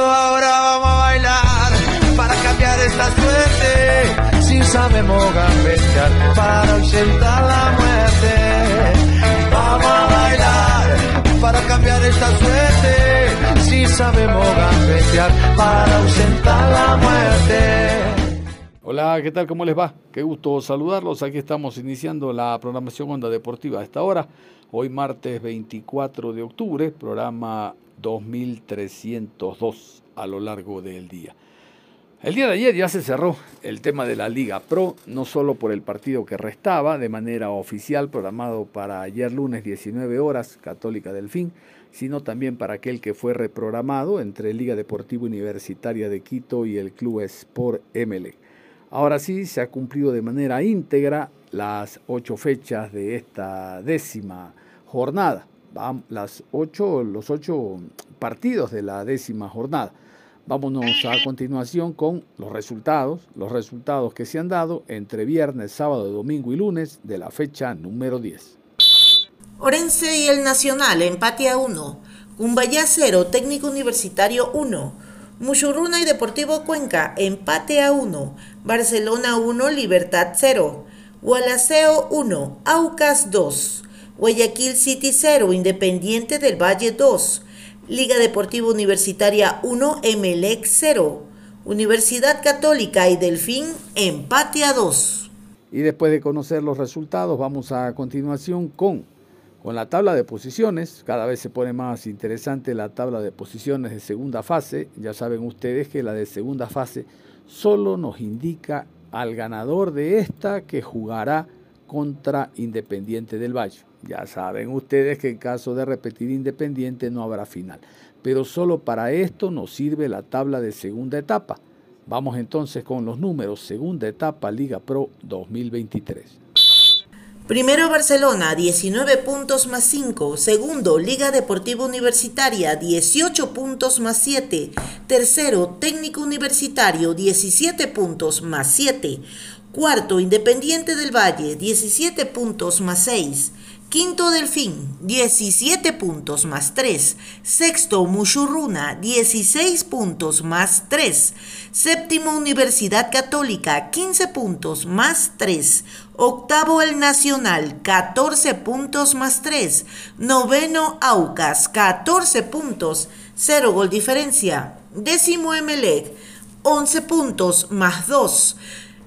Ahora vamos a bailar para cambiar esta suerte. Si sabemos gambetear para ausentar la muerte. Vamos a bailar para cambiar esta suerte. Si sabemos gambetear para ausentar la muerte. Hola, ¿qué tal? ¿Cómo les va? Qué gusto saludarlos. Aquí estamos iniciando la programación Onda Deportiva a esta hora. Hoy martes 24 de octubre, programa 2.302 a lo largo del día. El día de ayer ya se cerró el tema de la Liga Pro, no solo por el partido que restaba de manera oficial programado para ayer lunes 19 horas, Católica del Fin, sino también para aquel que fue reprogramado entre Liga Deportiva Universitaria de Quito y el Club Sport ML. Ahora sí, se ha cumplido de manera íntegra las ocho fechas de esta décima jornada las ocho, los ocho partidos de la décima jornada. Vámonos a continuación con los resultados, los resultados que se han dado entre viernes, sábado, domingo y lunes de la fecha número 10. Orense y el Nacional, empate a 1. Cumbayá 0, Técnico Universitario 1. Muchurruna y Deportivo Cuenca, empate a 1. Barcelona 1, Libertad 0. Gualaceo 1, Aucas 2. Guayaquil City 0, Independiente del Valle 2, Liga Deportiva Universitaria 1, Emelec 0, Universidad Católica y Delfín empate a 2. Y después de conocer los resultados, vamos a continuación con, con la tabla de posiciones. Cada vez se pone más interesante la tabla de posiciones de segunda fase. Ya saben ustedes que la de segunda fase solo nos indica al ganador de esta que jugará contra Independiente del Valle. Ya saben ustedes que en caso de repetir Independiente no habrá final. Pero solo para esto nos sirve la tabla de segunda etapa. Vamos entonces con los números. Segunda etapa Liga Pro 2023. Primero Barcelona, 19 puntos más 5. Segundo, Liga Deportiva Universitaria, 18 puntos más 7. Tercero, Técnico Universitario, 17 puntos más 7. Cuarto, Independiente del Valle, 17 puntos más 6. Quinto Delfín, 17 puntos más 3. Sexto Muchurruna, 16 puntos más 3. Séptimo Universidad Católica, 15 puntos más 3. Octavo El Nacional, 14 puntos más 3. Noveno Aucas, 14 puntos, 0 gol diferencia. Décimo Emelec, 11 puntos más 2.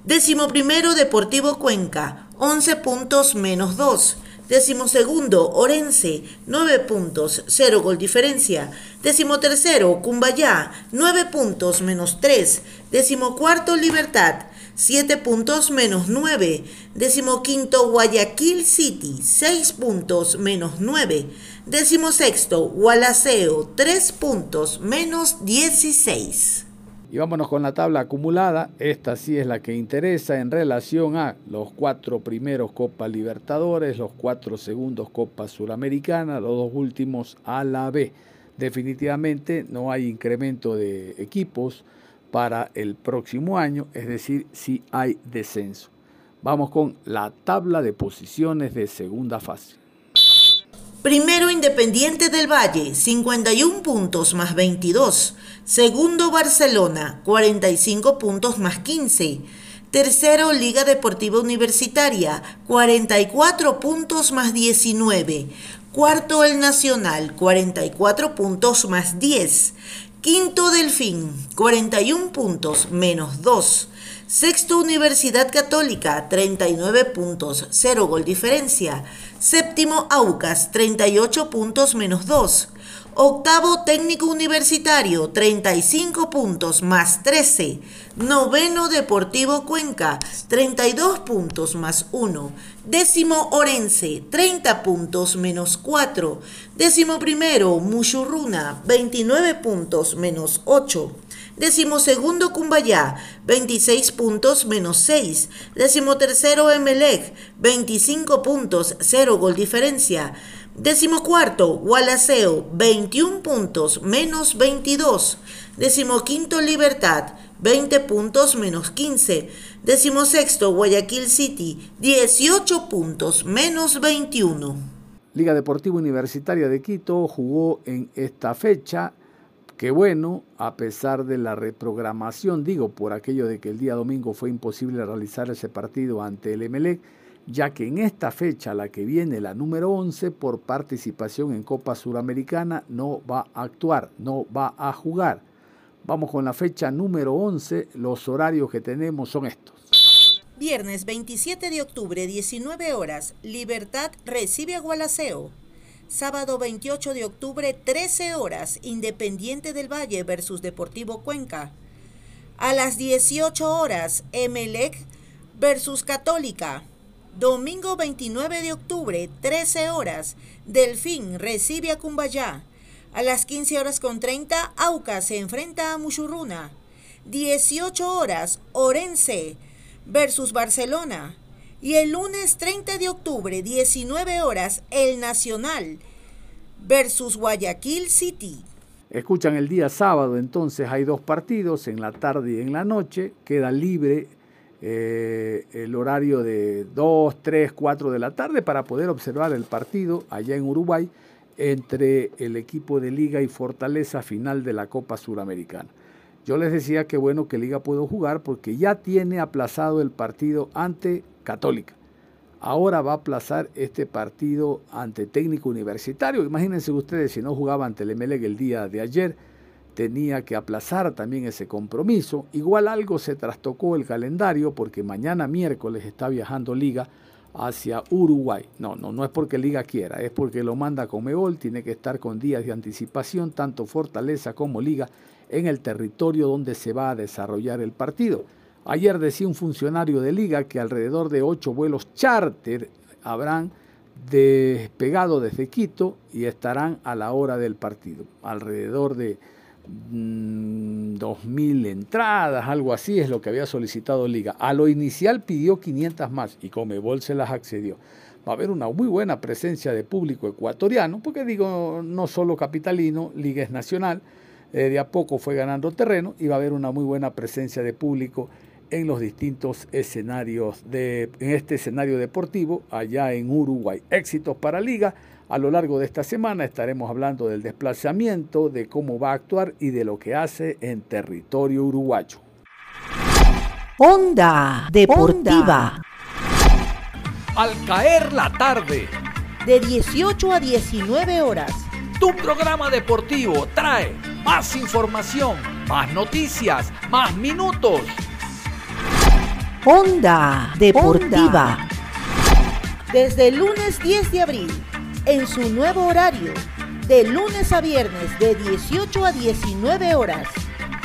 Décimo primero Deportivo Cuenca, 11 puntos menos 2. Décimo segundo, Orense, 9 puntos, 0 gol diferencia. Décimo tercero, Cumbayá, 9 puntos menos 3. Décimo cuarto, Libertad, 7 puntos menos 9. Décimo quinto, Guayaquil City, 6 puntos menos 9. Décimo sexto, Gualaceo, 3 puntos menos 16. Y vámonos con la tabla acumulada. Esta sí es la que interesa en relación a los cuatro primeros Copa Libertadores, los cuatro segundos Copa Suramericana, los dos últimos a la B. Definitivamente no hay incremento de equipos para el próximo año, es decir, sí hay descenso. Vamos con la tabla de posiciones de segunda fase. Primero Independiente del Valle, 51 puntos más 22. Segundo Barcelona, 45 puntos más 15. Tercero Liga Deportiva Universitaria, 44 puntos más 19. Cuarto El Nacional, 44 puntos más 10. Quinto Delfín, 41 puntos menos 2. Sexto, Universidad Católica, 39 puntos, 0 gol diferencia. Séptimo, Aucas, 38 puntos menos 2. Octavo técnico universitario, 35 puntos más 13. Noveno Deportivo Cuenca, 32 puntos más 1. Décimo Orense, 30 puntos menos 4. Décimo primero Muchurruna, 29 puntos menos 8. Décimo segundo Cumbayá, 26 puntos menos 6. Décimo tercero Emelec, 25 puntos, 0 gol diferencia. Décimo cuarto, Gualaceo, 21 puntos, menos 22. Décimo quinto, Libertad, 20 puntos, menos 15. Décimo sexto, Guayaquil City, 18 puntos, menos 21. Liga Deportiva Universitaria de Quito jugó en esta fecha. Qué bueno, a pesar de la reprogramación, digo, por aquello de que el día domingo fue imposible realizar ese partido ante el Emelec ya que en esta fecha, la que viene, la número 11, por participación en Copa Suramericana, no va a actuar, no va a jugar. Vamos con la fecha número 11, los horarios que tenemos son estos. Viernes 27 de octubre, 19 horas, Libertad recibe a Gualaceo. Sábado 28 de octubre, 13 horas, Independiente del Valle versus Deportivo Cuenca. A las 18 horas, Emelec versus Católica. Domingo 29 de octubre, 13 horas, Delfín recibe a Cumbayá. A las 15 horas con 30, Auca se enfrenta a Muchurruna. 18 horas, Orense versus Barcelona. Y el lunes 30 de octubre, 19 horas, El Nacional versus Guayaquil City. Escuchan el día sábado, entonces hay dos partidos, en la tarde y en la noche. Queda libre eh, el horario de 2, 3, 4 de la tarde para poder observar el partido allá en Uruguay entre el equipo de Liga y Fortaleza final de la Copa Suramericana. Yo les decía que bueno que Liga pudo jugar porque ya tiene aplazado el partido ante Católica. Ahora va a aplazar este partido ante Técnico Universitario. Imagínense ustedes si no jugaba ante el MLEG el día de ayer tenía que aplazar también ese compromiso. Igual algo se trastocó el calendario porque mañana miércoles está viajando Liga hacia Uruguay. No, no, no es porque Liga quiera, es porque lo manda Comebol, tiene que estar con días de anticipación, tanto Fortaleza como Liga, en el territorio donde se va a desarrollar el partido. Ayer decía un funcionario de Liga que alrededor de ocho vuelos charter habrán despegado desde Quito y estarán a la hora del partido. Alrededor de 2.000 mm, entradas, algo así es lo que había solicitado Liga. A lo inicial pidió 500 más y Comebol se las accedió. Va a haber una muy buena presencia de público ecuatoriano, porque digo, no solo capitalino, Liga es nacional, eh, de a poco fue ganando terreno y va a haber una muy buena presencia de público en los distintos escenarios, de, en este escenario deportivo allá en Uruguay. Éxitos para Liga a lo largo de esta semana estaremos hablando del desplazamiento, de cómo va a actuar y de lo que hace en territorio uruguayo. Onda Deportiva. Al caer la tarde. De 18 a 19 horas. Tu programa deportivo trae más información, más noticias, más minutos. Onda Deportiva. Desde el lunes 10 de abril en su nuevo horario, de lunes a viernes de 18 a 19 horas.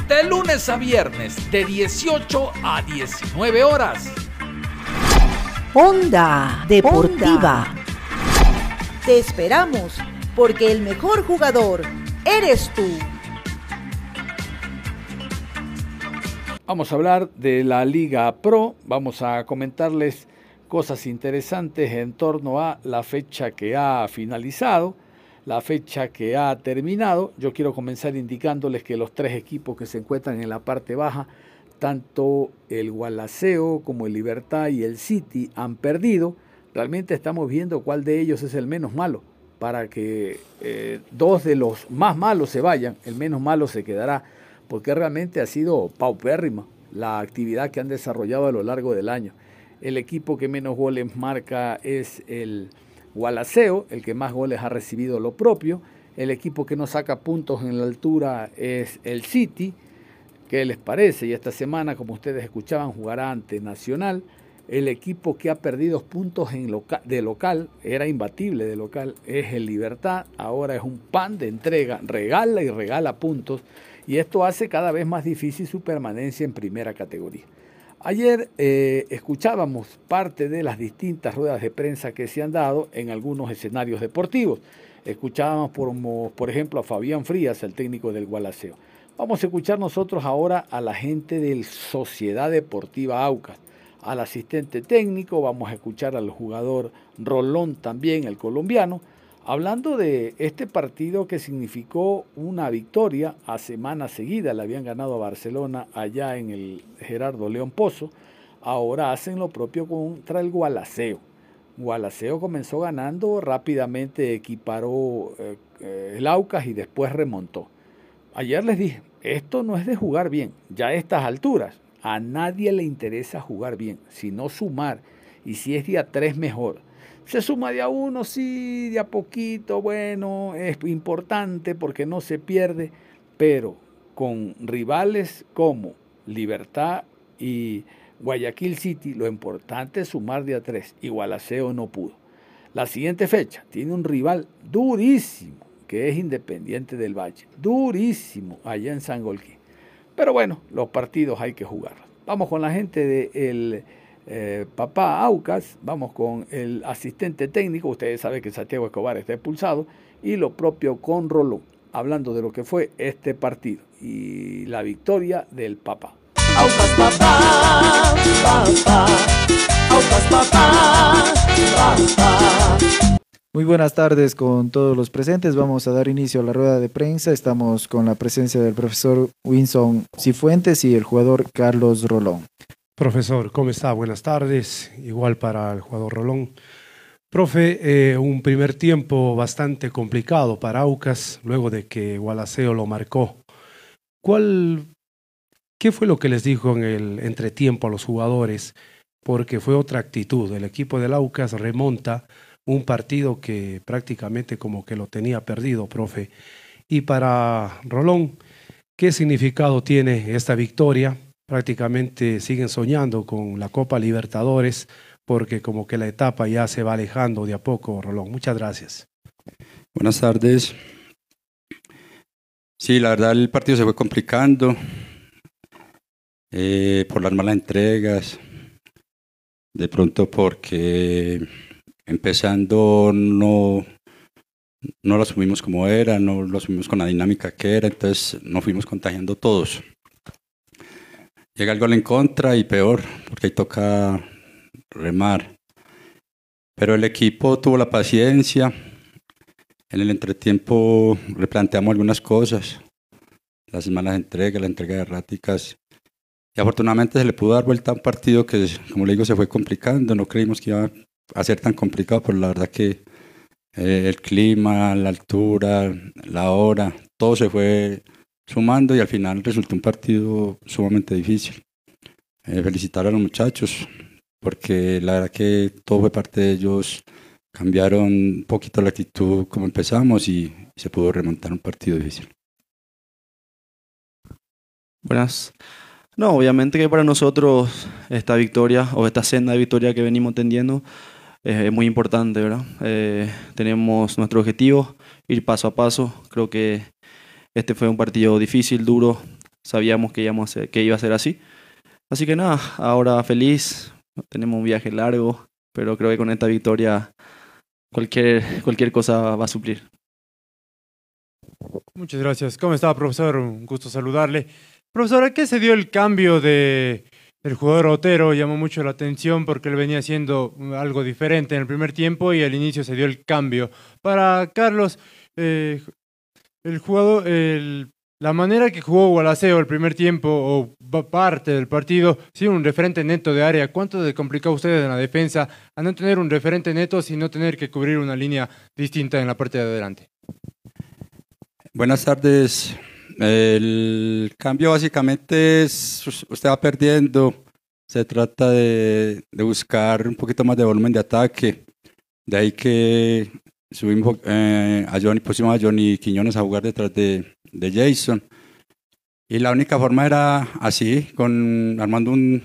De lunes a viernes de 18 a 19 horas. Onda Deportiva. Te esperamos porque el mejor jugador eres tú. Vamos a hablar de la Liga Pro, vamos a comentarles cosas interesantes en torno a la fecha que ha finalizado, la fecha que ha terminado. Yo quiero comenzar indicándoles que los tres equipos que se encuentran en la parte baja, tanto el Gualaceo como el Libertad y el City han perdido. Realmente estamos viendo cuál de ellos es el menos malo para que eh, dos de los más malos se vayan, el menos malo se quedará, porque realmente ha sido paupérrima la actividad que han desarrollado a lo largo del año. El equipo que menos goles marca es el Gualaceo, el que más goles ha recibido lo propio. El equipo que no saca puntos en la altura es el City, ¿Qué les parece? Y esta semana, como ustedes escuchaban, jugará ante Nacional. El equipo que ha perdido puntos en de local, era imbatible de local, es el Libertad. Ahora es un pan de entrega, regala y regala puntos. Y esto hace cada vez más difícil su permanencia en primera categoría. Ayer eh, escuchábamos parte de las distintas ruedas de prensa que se han dado en algunos escenarios deportivos. Escuchábamos, por, ejemplo, a Fabián Frías, el técnico del Gualaceo. Vamos a escuchar nosotros ahora a la gente del Sociedad Deportiva Aucas, al asistente técnico, vamos a escuchar al jugador Rolón también, el colombiano, hablando de este partido que significó una victoria a semana seguida, le habían ganado a Barcelona allá en el Gerardo León Pozo, ahora hacen lo propio contra el Gualaceo. Gualaceo comenzó ganando, rápidamente equiparó eh, eh, el Aucas y después remontó. Ayer les dije, esto no es de jugar bien, ya a estas alturas. A nadie le interesa jugar bien, sino sumar. Y si es día tres, mejor. Se suma de a uno, sí, de a poquito, bueno, es importante porque no se pierde, pero con rivales como Libertad y Guayaquil City, lo importante es sumar de a tres. Igual Aseo no pudo. La siguiente fecha tiene un rival durísimo, que es Independiente del Valle. Durísimo allá en Sangolquí. Pero bueno, los partidos hay que jugarlos. Vamos con la gente del eh, papá Aucas, vamos con el asistente técnico, ustedes saben que Santiago Escobar está expulsado, y lo propio con Rolón, hablando de lo que fue este partido y la victoria del papá. Aucas papá, papá, Aucas papá, papá. Muy buenas tardes con todos los presentes. Vamos a dar inicio a la rueda de prensa. Estamos con la presencia del profesor Winson Cifuentes y el jugador Carlos Rolón. Profesor, ¿cómo está? Buenas tardes. Igual para el jugador Rolón. Profe, eh, un primer tiempo bastante complicado para Aucas, luego de que Gualaceo lo marcó. ¿Cuál, ¿Qué fue lo que les dijo en el entretiempo a los jugadores? Porque fue otra actitud. El equipo del Aucas remonta un partido que prácticamente como que lo tenía perdido, profe. Y para Rolón, ¿qué significado tiene esta victoria? Prácticamente siguen soñando con la Copa Libertadores porque como que la etapa ya se va alejando de a poco, Rolón. Muchas gracias. Buenas tardes. Sí, la verdad el partido se fue complicando eh, por las malas entregas, de pronto porque empezando no, no lo asumimos como era, no lo asumimos con la dinámica que era, entonces nos fuimos contagiando todos. Llega el gol en contra y peor, porque ahí toca remar. Pero el equipo tuvo la paciencia. En el entretiempo replanteamos algunas cosas, las malas entregas, la entrega de erráticas. Y afortunadamente se le pudo dar vuelta a un partido que, como le digo, se fue complicando. No creímos que iba a ser tan complicado, pero la verdad que eh, el clima, la altura, la hora, todo se fue sumando y al final resultó un partido sumamente difícil. Eh, felicitar a los muchachos, porque la verdad que todo fue parte de ellos, cambiaron un poquito la actitud como empezamos y se pudo remontar un partido difícil. Buenas. No, obviamente que para nosotros esta victoria o esta senda de victoria que venimos tendiendo es muy importante, ¿verdad? Eh, tenemos nuestro objetivo, ir paso a paso. Creo que este fue un partido difícil, duro. Sabíamos que, íbamos que iba a ser así. Así que nada, ahora feliz. Tenemos un viaje largo, pero creo que con esta victoria cualquier, cualquier cosa va a suplir. Muchas gracias. ¿Cómo está, profesor? Un gusto saludarle. Profesor, ¿a qué se dio el cambio de el jugador Otero llamó mucho la atención porque él venía haciendo algo diferente en el primer tiempo y al inicio se dio el cambio. Para Carlos, eh, el jugador, la manera que jugó Gualaceo el primer tiempo o parte del partido, sin un referente neto de área, ¿cuánto le complicó a ustedes en la defensa a no tener un referente neto, sino tener que cubrir una línea distinta en la parte de adelante? Buenas tardes, el cambio básicamente es, usted va perdiendo, se trata de, buscar un poquito más de volumen de ataque, de ahí que subimos eh, a Johnny, pusimos a Johnny Quiñones a jugar detrás de, Jason Y la única forma era así, con, armando un,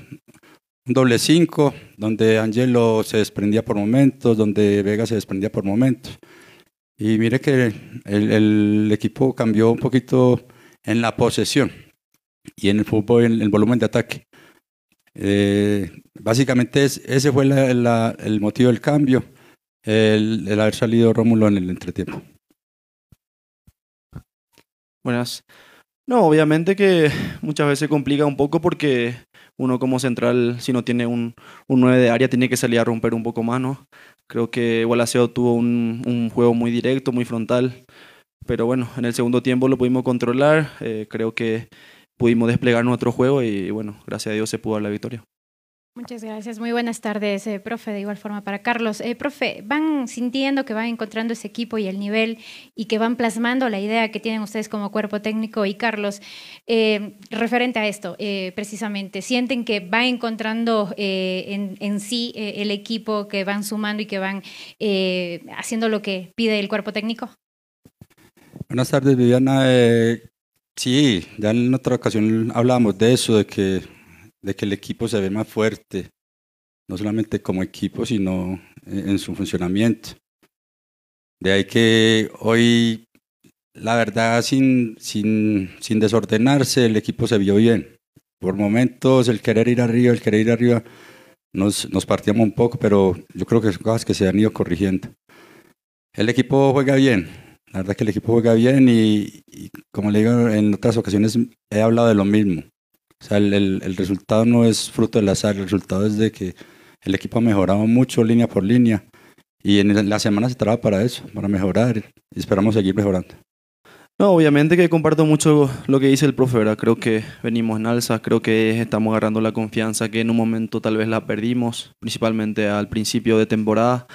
un doble cinco, donde Angelo se desprendía por momentos, donde Vega se desprendía por momentos. Y mire que el, el equipo cambió un poquito en la posesión y en el fútbol, en el volumen de ataque. Eh, básicamente es, ese fue la, la, el motivo del cambio, el, el, haber salido Rómulo en el entretiempo. Buenas. No, obviamente que muchas veces complica un poco porque uno como central, si no tiene un, un 9 de área, tiene que salir a romper un poco más. Creo que Gualaceo tuvo un, un juego muy directo, muy frontal, pero bueno, en el segundo tiempo lo pudimos controlar, eh, creo que pudimos desplegar nuestro juego y bueno, gracias a Dios se pudo dar la victoria. Muchas gracias. Muy buenas tardes, eh, profe. De igual forma para Carlos. Eh, profe, ¿van sintiendo que van encontrando ese equipo y el nivel y que van plasmando la idea que tienen ustedes como cuerpo técnico? Y Carlos, eh, referente a esto, eh, precisamente, ¿sienten que va encontrando en, en, sí el equipo, que van sumando y que van haciendo lo que pide el cuerpo técnico? Buenas tardes, Viviana. sí, ya en otra ocasión hablábamos de eso, de que de que el equipo se ve más fuerte, no solamente como equipo, sino en su funcionamiento. De ahí que hoy, la verdad, sin, sin, sin desordenarse, el equipo se vio bien. Por momentos, el querer ir arriba, el querer ir arriba, nos, nos partíamos un poco, pero yo creo que son cosas que se han ido corrigiendo. El equipo juega bien, la verdad que el equipo juega bien y, y como le digo en otras ocasiones, he hablado de lo mismo o sea, el, el, el, resultado no es fruto del azar, el resultado es de que el equipo ha mejorado mucho línea por línea y en la semana se trabaja para eso, para mejorar y esperamos seguir mejorando. No, obviamente que comparto mucho lo que dice el profe, ¿verdad? Creo que venimos en alza, creo que estamos agarrando la confianza que en un momento tal vez la perdimos, principalmente al principio de temporada,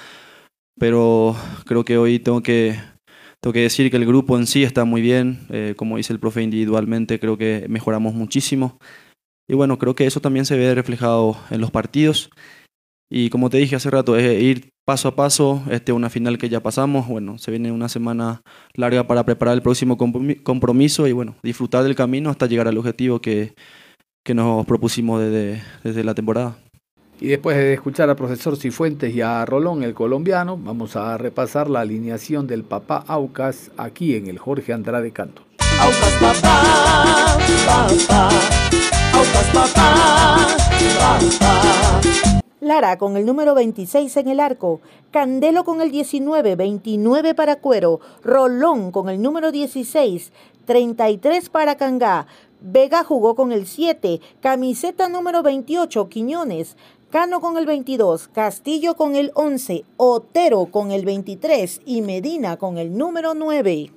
pero creo que hoy tengo que, tengo que decir que el grupo en sí está muy bien, eh, como dice el profe individualmente, creo que mejoramos muchísimo. Y bueno, creo que eso también se ve reflejado en los partidos. Y como te dije hace rato, es ir paso a paso, este, una final que ya pasamos, bueno, se viene una semana larga para preparar el próximo compromiso y bueno, disfrutar del camino hasta llegar al objetivo que, que nos propusimos desde, desde la temporada. Y después de escuchar al profesor Cifuentes y a Rolón, el colombiano, vamos a repasar la alineación del papá Aucas aquí en el Jorge Andrade Canto. Aucas papá, papá, Papá, papá. Lara con el número 26 en el arco, Candelo con el 19, 29 para Cuero, Rolón con el número 16, 33 para Cangá, Vega jugó con el 7, camiseta número 28, Quiñones, Cano con el 22, Castillo con el 11, Otero con el 23 y Medina con el número 9.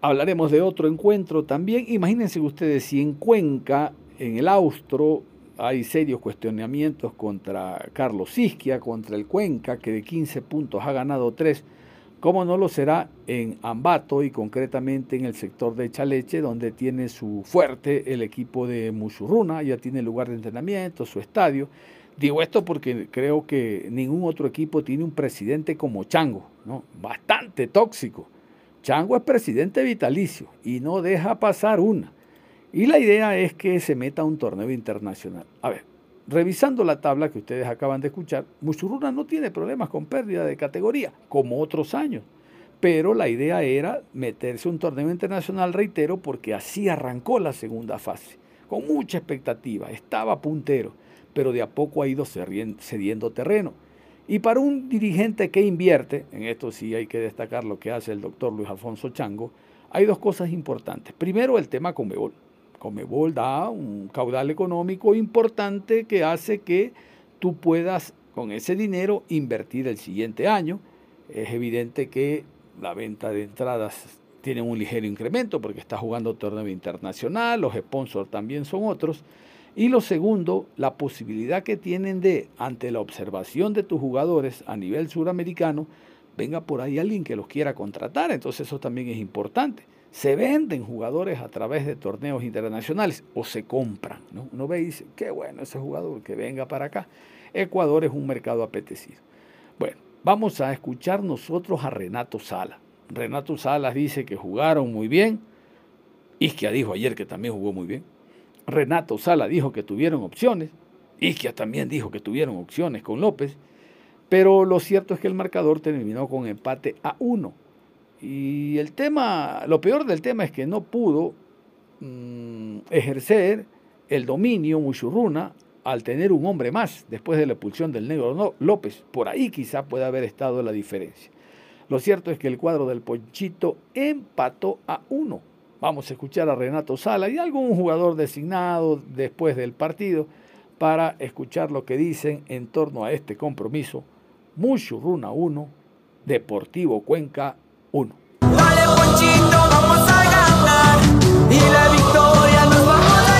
Hablaremos de otro encuentro también. Imagínense ustedes si en Cuenca, en el Austro, hay serios cuestionamientos contra Carlos Isquia, contra el Cuenca, que de 15 puntos ha ganado 3. ¿Cómo no lo será en Ambato y concretamente en el sector de Chaleche, donde tiene su fuerte el equipo de Musurruna, ya tiene lugar de entrenamiento, su estadio? Digo esto porque creo que ningún otro equipo tiene un presidente como Chango, ¿no? Bastante tóxico. Chango es presidente vitalicio y no deja pasar una. Y la idea es que se meta a un torneo internacional. A ver, revisando la tabla que ustedes acaban de escuchar, Musuruna no tiene problemas con pérdida de categoría, como otros años. Pero la idea era meterse a un torneo internacional, reitero, porque así arrancó la segunda fase, con mucha expectativa, estaba puntero pero de a poco ha ido cediendo terreno. Y para un dirigente que invierte, en esto sí hay que destacar lo que hace el doctor Luis Alfonso Chango, hay dos cosas importantes. Primero, el tema Comebol. Comebol da un caudal económico importante que hace que tú puedas con ese dinero invertir el siguiente año. Es evidente que la venta de entradas tiene un ligero incremento porque está jugando torneo internacional, los sponsors también son otros. Y lo segundo, la posibilidad que tienen de, ante la observación de tus jugadores a nivel suramericano, venga por ahí alguien que los quiera contratar. Entonces eso también es importante. Se venden jugadores a través de torneos internacionales o se compran. ¿no? Uno ve y dice, qué bueno ese jugador, que venga para acá. Ecuador es un mercado apetecido. Bueno, vamos a escuchar nosotros a Renato Sala. Renato Salas dice que jugaron muy bien, Isquia dijo ayer que también jugó muy bien. Renato Sala dijo que tuvieron opciones. Isquia también dijo que tuvieron opciones con López. Pero lo cierto es que el marcador terminó con empate a uno. Y el tema, lo peor del tema es que no pudo mm, ejercer el dominio Muchurruna al tener un hombre más después de la expulsión del negro López. Por ahí quizá puede haber estado la diferencia. Lo cierto es que el cuadro del Ponchito empató a uno. Vamos a escuchar a Renato Sala y algún jugador designado después del partido para escuchar lo que dicen en torno a este compromiso. Muchurruna 1, Deportivo Cuenca 1. Dale, Ponchito, vamos a ganar y la victoria nos vamos a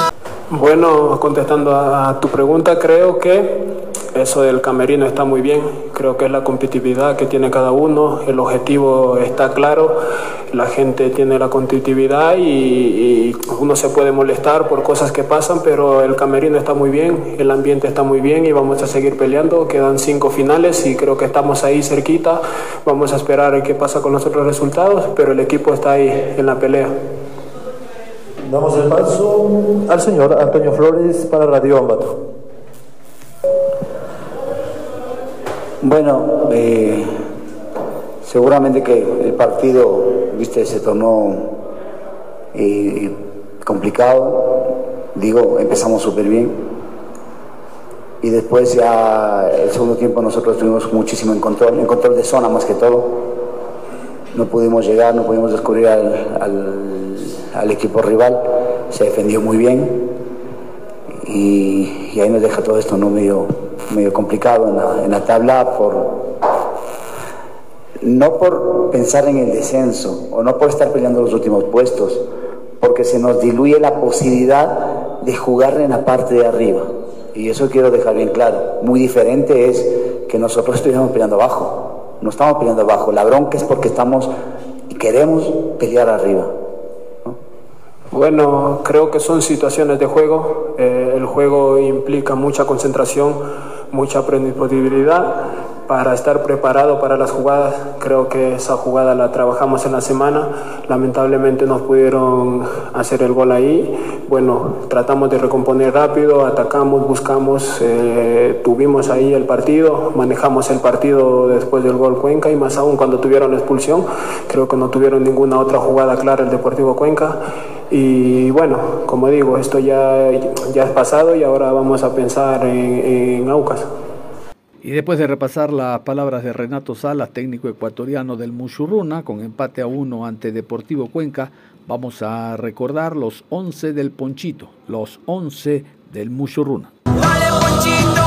llevar. Bueno, contestando a tu pregunta, creo que eso del camerino está muy bien, creo que es la competitividad que tiene cada uno, el objetivo está claro, la gente tiene la competitividad y, uno se puede molestar por cosas que pasan, pero el camerino está muy bien, el ambiente está muy bien y vamos a seguir peleando, quedan cinco finales y creo que estamos ahí cerquita, vamos a esperar qué pasa con los otros resultados, pero el equipo está ahí en la pelea. Damos el paso al señor Antonio Flores para Radio Ambato. Bueno, eh, seguramente que el partido, viste, se tornó eh, complicado. Digo, empezamos súper bien. Y después ya el segundo tiempo nosotros tuvimos muchísimo en control, en control de zona más que todo. No pudimos llegar, no pudimos descubrir al, equipo rival. Se defendió muy bien. Y, ahí nos deja todo esto no medio medio complicado en la, tabla por no por pensar en el descenso o no por estar peleando los últimos puestos, porque se nos diluye la posibilidad de jugar en la parte de arriba. Y eso quiero dejar bien claro. Muy diferente es que nosotros estuviéramos peleando abajo. No estamos peleando abajo. La bronca es porque estamos y queremos pelear arriba. Bueno, creo que son situaciones de juego. Eh, el juego implica mucha concentración mucha predisponibilidad para estar preparado para las jugadas. Creo que esa jugada la trabajamos en la semana. Lamentablemente no pudieron hacer el gol ahí. Bueno, tratamos de recomponer rápido, atacamos, buscamos, eh, tuvimos ahí el partido, manejamos el partido después del gol Cuenca y más aún cuando tuvieron expulsión. Creo que no tuvieron ninguna otra jugada clara el Deportivo Cuenca. Y bueno, como digo, esto ya, ya es pasado y ahora vamos a pensar en, en Aucas. Y después de repasar las palabras de Renato Salas, técnico ecuatoriano del Muchurruna, con empate a uno ante Deportivo Cuenca, vamos a recordar los 11 del Ponchito, los 11 del Muchurruna. Ponchito,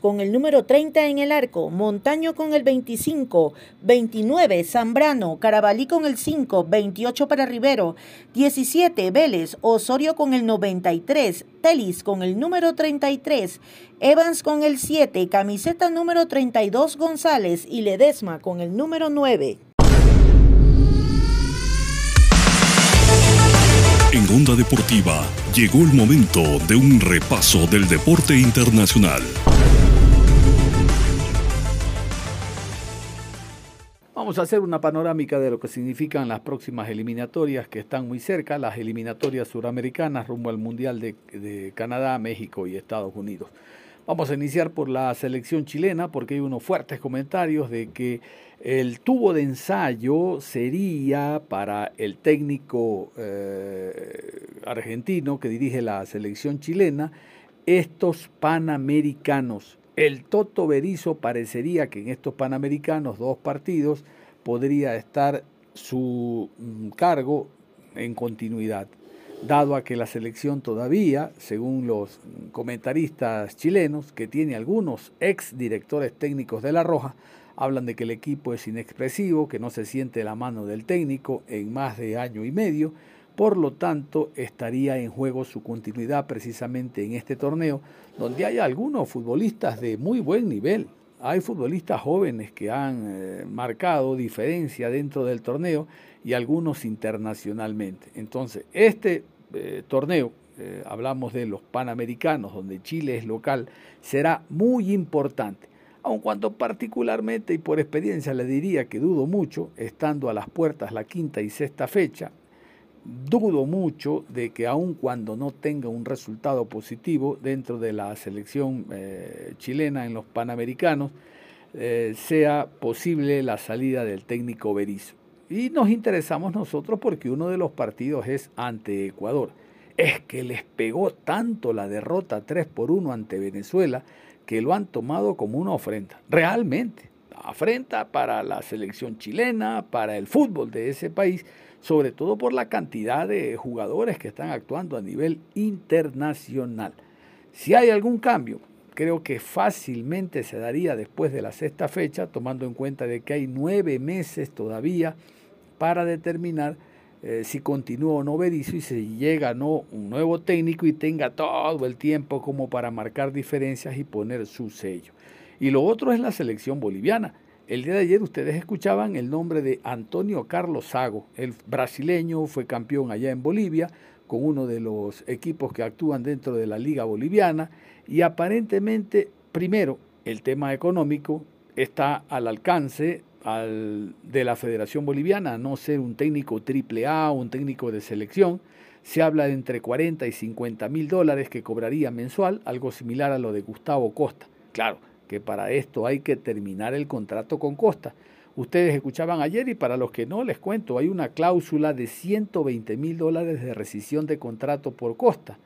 con el número 30 en el arco, Montaño con el 25, 29 Zambrano, Carabalí con el 5, 28 para Rivero, 17 Vélez, Osorio con el 93, Telis con el número 33, Evans con el 7, camiseta número 32 González y Ledesma con el número 9. En Onda Deportiva llegó el momento de un repaso del deporte internacional. Vamos a hacer una panorámica de lo que significan las próximas eliminatorias que están muy cerca, las eliminatorias suramericanas rumbo al Mundial de, Canadá, México y Estados Unidos. Vamos a iniciar por la selección chilena porque hay unos fuertes comentarios de que el tubo de ensayo sería para el técnico eh, argentino que dirige la selección chilena estos panamericanos. El Toto Berizo parecería que en estos panamericanos, dos partidos, podría estar su mm, cargo en continuidad, dado a que la selección todavía, según los comentaristas chilenos, que tiene algunos ex directores técnicos de La Roja, Hablan de que el equipo es inexpresivo, que no se siente la mano del técnico en más de año y medio. Por lo tanto, estaría en juego su continuidad precisamente en este torneo, donde hay algunos futbolistas de muy buen nivel. Hay futbolistas jóvenes que han eh, marcado diferencia dentro del torneo y algunos internacionalmente. Entonces, este eh, torneo eh, hablamos de los Panamericanos, donde Chile es local, será muy importante. Aun cuando particularmente y por experiencia le diría que dudo mucho, estando a las puertas la quinta y sexta fecha, dudo mucho de que aun cuando no tenga un resultado positivo dentro de la selección eh, chilena en los Panamericanos, eh, sea posible la salida del técnico Berizzo. Y nos interesamos nosotros porque uno de los partidos es ante Ecuador. Es que les pegó tanto la derrota 3 por 1 ante Venezuela que lo han tomado como una ofrenda. Realmente, afrenta para la selección chilena, para el fútbol de ese país, sobre todo por la cantidad de jugadores que están actuando a nivel internacional. Si hay algún cambio, creo que fácilmente se daría después de la sexta fecha, tomando en cuenta de que hay nueve meses todavía para determinar eh, si continúa o no Berizzo y si llega no un nuevo técnico y tenga todo el tiempo como para marcar diferencias y poner su sello. Y lo otro es la selección boliviana. El día de ayer ustedes escuchaban el nombre de Antonio Carlos Sago, el brasileño, fue campeón allá en Bolivia con uno de los equipos que actúan dentro de la Liga Boliviana y aparentemente, primero, el tema económico está al alcance de la Federación Boliviana, no ser un técnico triple A, un técnico de selección. Se habla de entre 40 y 50 mil dólares que cobraría mensual, algo similar a lo de Gustavo Costa. Claro, que para esto hay que terminar el contrato con Costa. Ustedes escuchaban ayer y para los que no les cuento, hay una cláusula de 120 mil dólares de rescisión de contrato por Costa.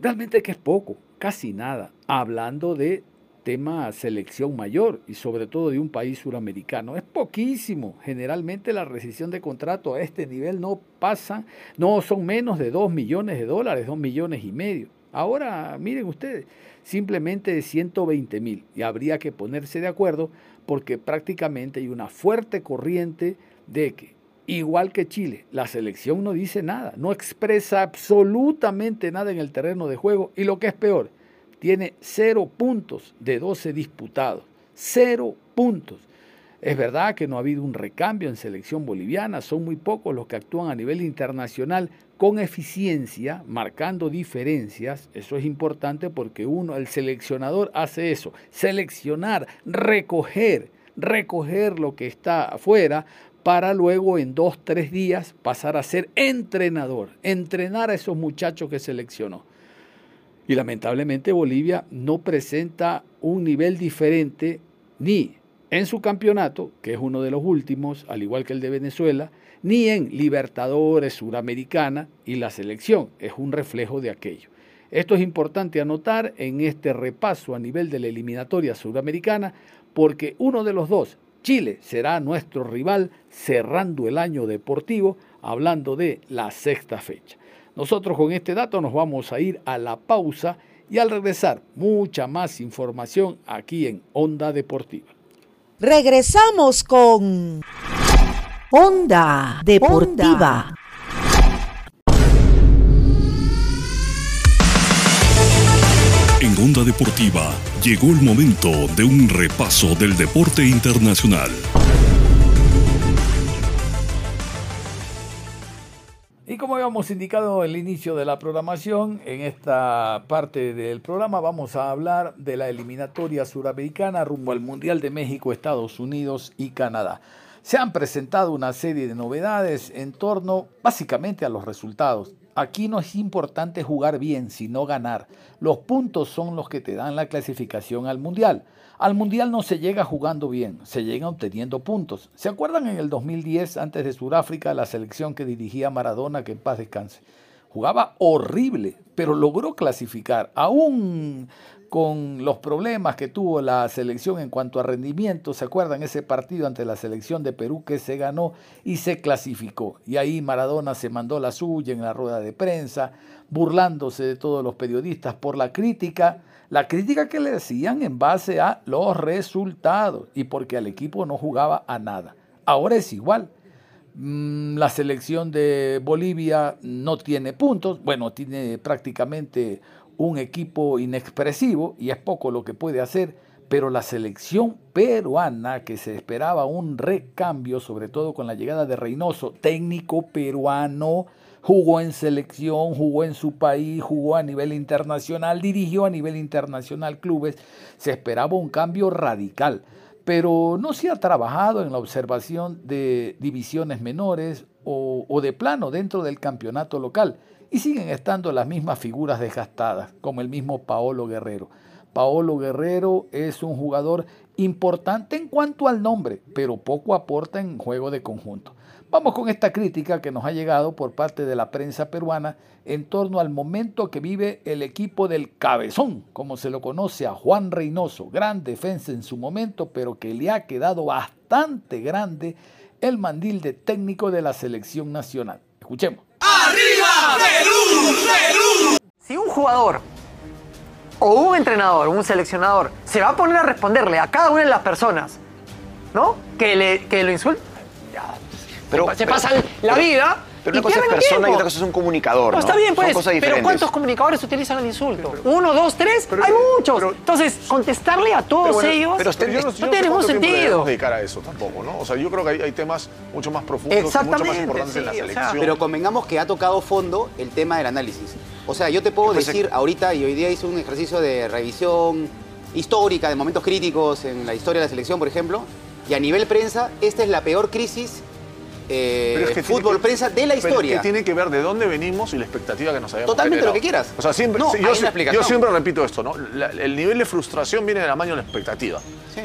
Realmente que es poco, casi nada, hablando de tema selección mayor y sobre todo de un país suramericano. Es poquísimo. Generalmente la rescisión de contrato a este nivel no pasa, no son menos de 2 millones de dólares, 2 millones y medio. Ahora, miren ustedes, simplemente de 120 mil y habría que ponerse de acuerdo porque prácticamente hay una fuerte corriente de que, igual que Chile, la selección no dice nada, no expresa absolutamente nada en el terreno de juego y lo que es peor, tiene cero puntos de 12 disputados, cero puntos. Es verdad que no ha habido un recambio en selección boliviana, son muy pocos los que actúan a nivel internacional con eficiencia, marcando diferencias. Eso es importante porque uno, el seleccionador hace eso, seleccionar, recoger, recoger lo que está afuera para luego en dos, tres días pasar a ser entrenador, entrenar a esos muchachos que seleccionó. Y lamentablemente Bolivia no presenta un nivel diferente ni en su campeonato, que es uno de los últimos, al igual que el de Venezuela, ni en Libertadores, Suramericana y la selección. Es un reflejo de aquello. Esto es importante anotar en este repaso a nivel de la eliminatoria suramericana, porque uno de los dos, Chile, será nuestro rival cerrando el año deportivo, hablando de la sexta fecha. Nosotros con este dato nos vamos a ir a la pausa y al regresar mucha más información aquí en Onda Deportiva. Regresamos con Onda Deportiva. En Onda Deportiva llegó el momento de un repaso del deporte internacional. Y como habíamos indicado en el inicio de la programación, en esta parte del programa vamos a hablar de la eliminatoria suramericana rumbo al Mundial de México, Estados Unidos y Canadá. Se han presentado una serie de novedades en torno básicamente a los resultados. Aquí no es importante jugar bien, sino ganar. Los puntos son los que te dan la clasificación al Mundial. Al Mundial no se llega jugando bien, se llega obteniendo puntos. ¿Se acuerdan en el 2010, antes de Sudáfrica, la selección que dirigía Maradona, que en paz descanse? Jugaba horrible, pero logró clasificar. Aún con los problemas que tuvo la selección en cuanto a rendimiento, ¿se acuerdan ese partido ante la selección de Perú que se ganó y se clasificó? Y ahí Maradona se mandó la suya en la rueda de prensa, burlándose de todos los periodistas por la crítica la crítica que le decían en base a los resultados y porque al equipo no jugaba a nada. Ahora es igual. Mm, la selección de Bolivia no tiene puntos, bueno, tiene prácticamente un equipo inexpresivo y es poco lo que puede hacer, pero la selección peruana, que se esperaba un recambio, sobre todo con la llegada de Reynoso, técnico peruano, Jugó en selección, jugó en su país, jugó a nivel internacional, dirigió a nivel internacional clubes. Se esperaba un cambio radical, pero no se ha trabajado en la observación de divisiones menores o, o de plano dentro del campeonato local y siguen estando las mismas figuras desgastadas, como el mismo Paolo Guerrero. Paolo Guerrero es un jugador importante en cuanto al nombre, pero poco aporta en juego de conjunto. Vamos con esta crítica que nos ha llegado por parte de la prensa peruana en torno al momento que vive el equipo del cabezón, como se lo conoce a Juan Reynoso, gran defensa en su momento, pero que le ha quedado bastante grande el mandil de técnico de la selección nacional. Escuchemos. ¡Arriba Perú! ¡Perú! Si un jugador o un entrenador, un seleccionador, se va a poner a responderle a cada una de las personas, ¿no? Que, le, que lo insulte. Pero, se pero- pasa la pero- vida. Pero una cosa es persona y otra cosa es un comunicador. No, ¿no? está bien, pues. Son cosas pero. ¿cuántos comunicadores utilizan el insulto? Uno, dos, tres. Hay muchos. Entonces, contestarle a todos bueno, ellos pero usted- yo no, no, yo no tiene ningún sentido. debemos dedicar a eso tampoco, ¿no? O sea, yo creo que hay, hay temas mucho más profundos, mucho más Exactamente, importantes en la sí, o sea, selección. pero convengamos que ha tocado fondo el tema del análisis. O sea, yo te puedo Pues, decir ahorita, y hoy día hice un ejercicio de revisión histórica de momentos críticos en la historia de la selección, por ejemplo, y a nivel prensa, esta es la peor crisis eh, Pero es que tiene fútbol que- prensa de la pero es historia. que tiene que ver de dónde venimos y la expectativa que nos habíamos Totalmente generado. lo que quieras. O sea, siempre, No, yo, si- siempre repito esto, ¿no? La- el nivel de frustración viene del tamaño de la expectativa. Sí.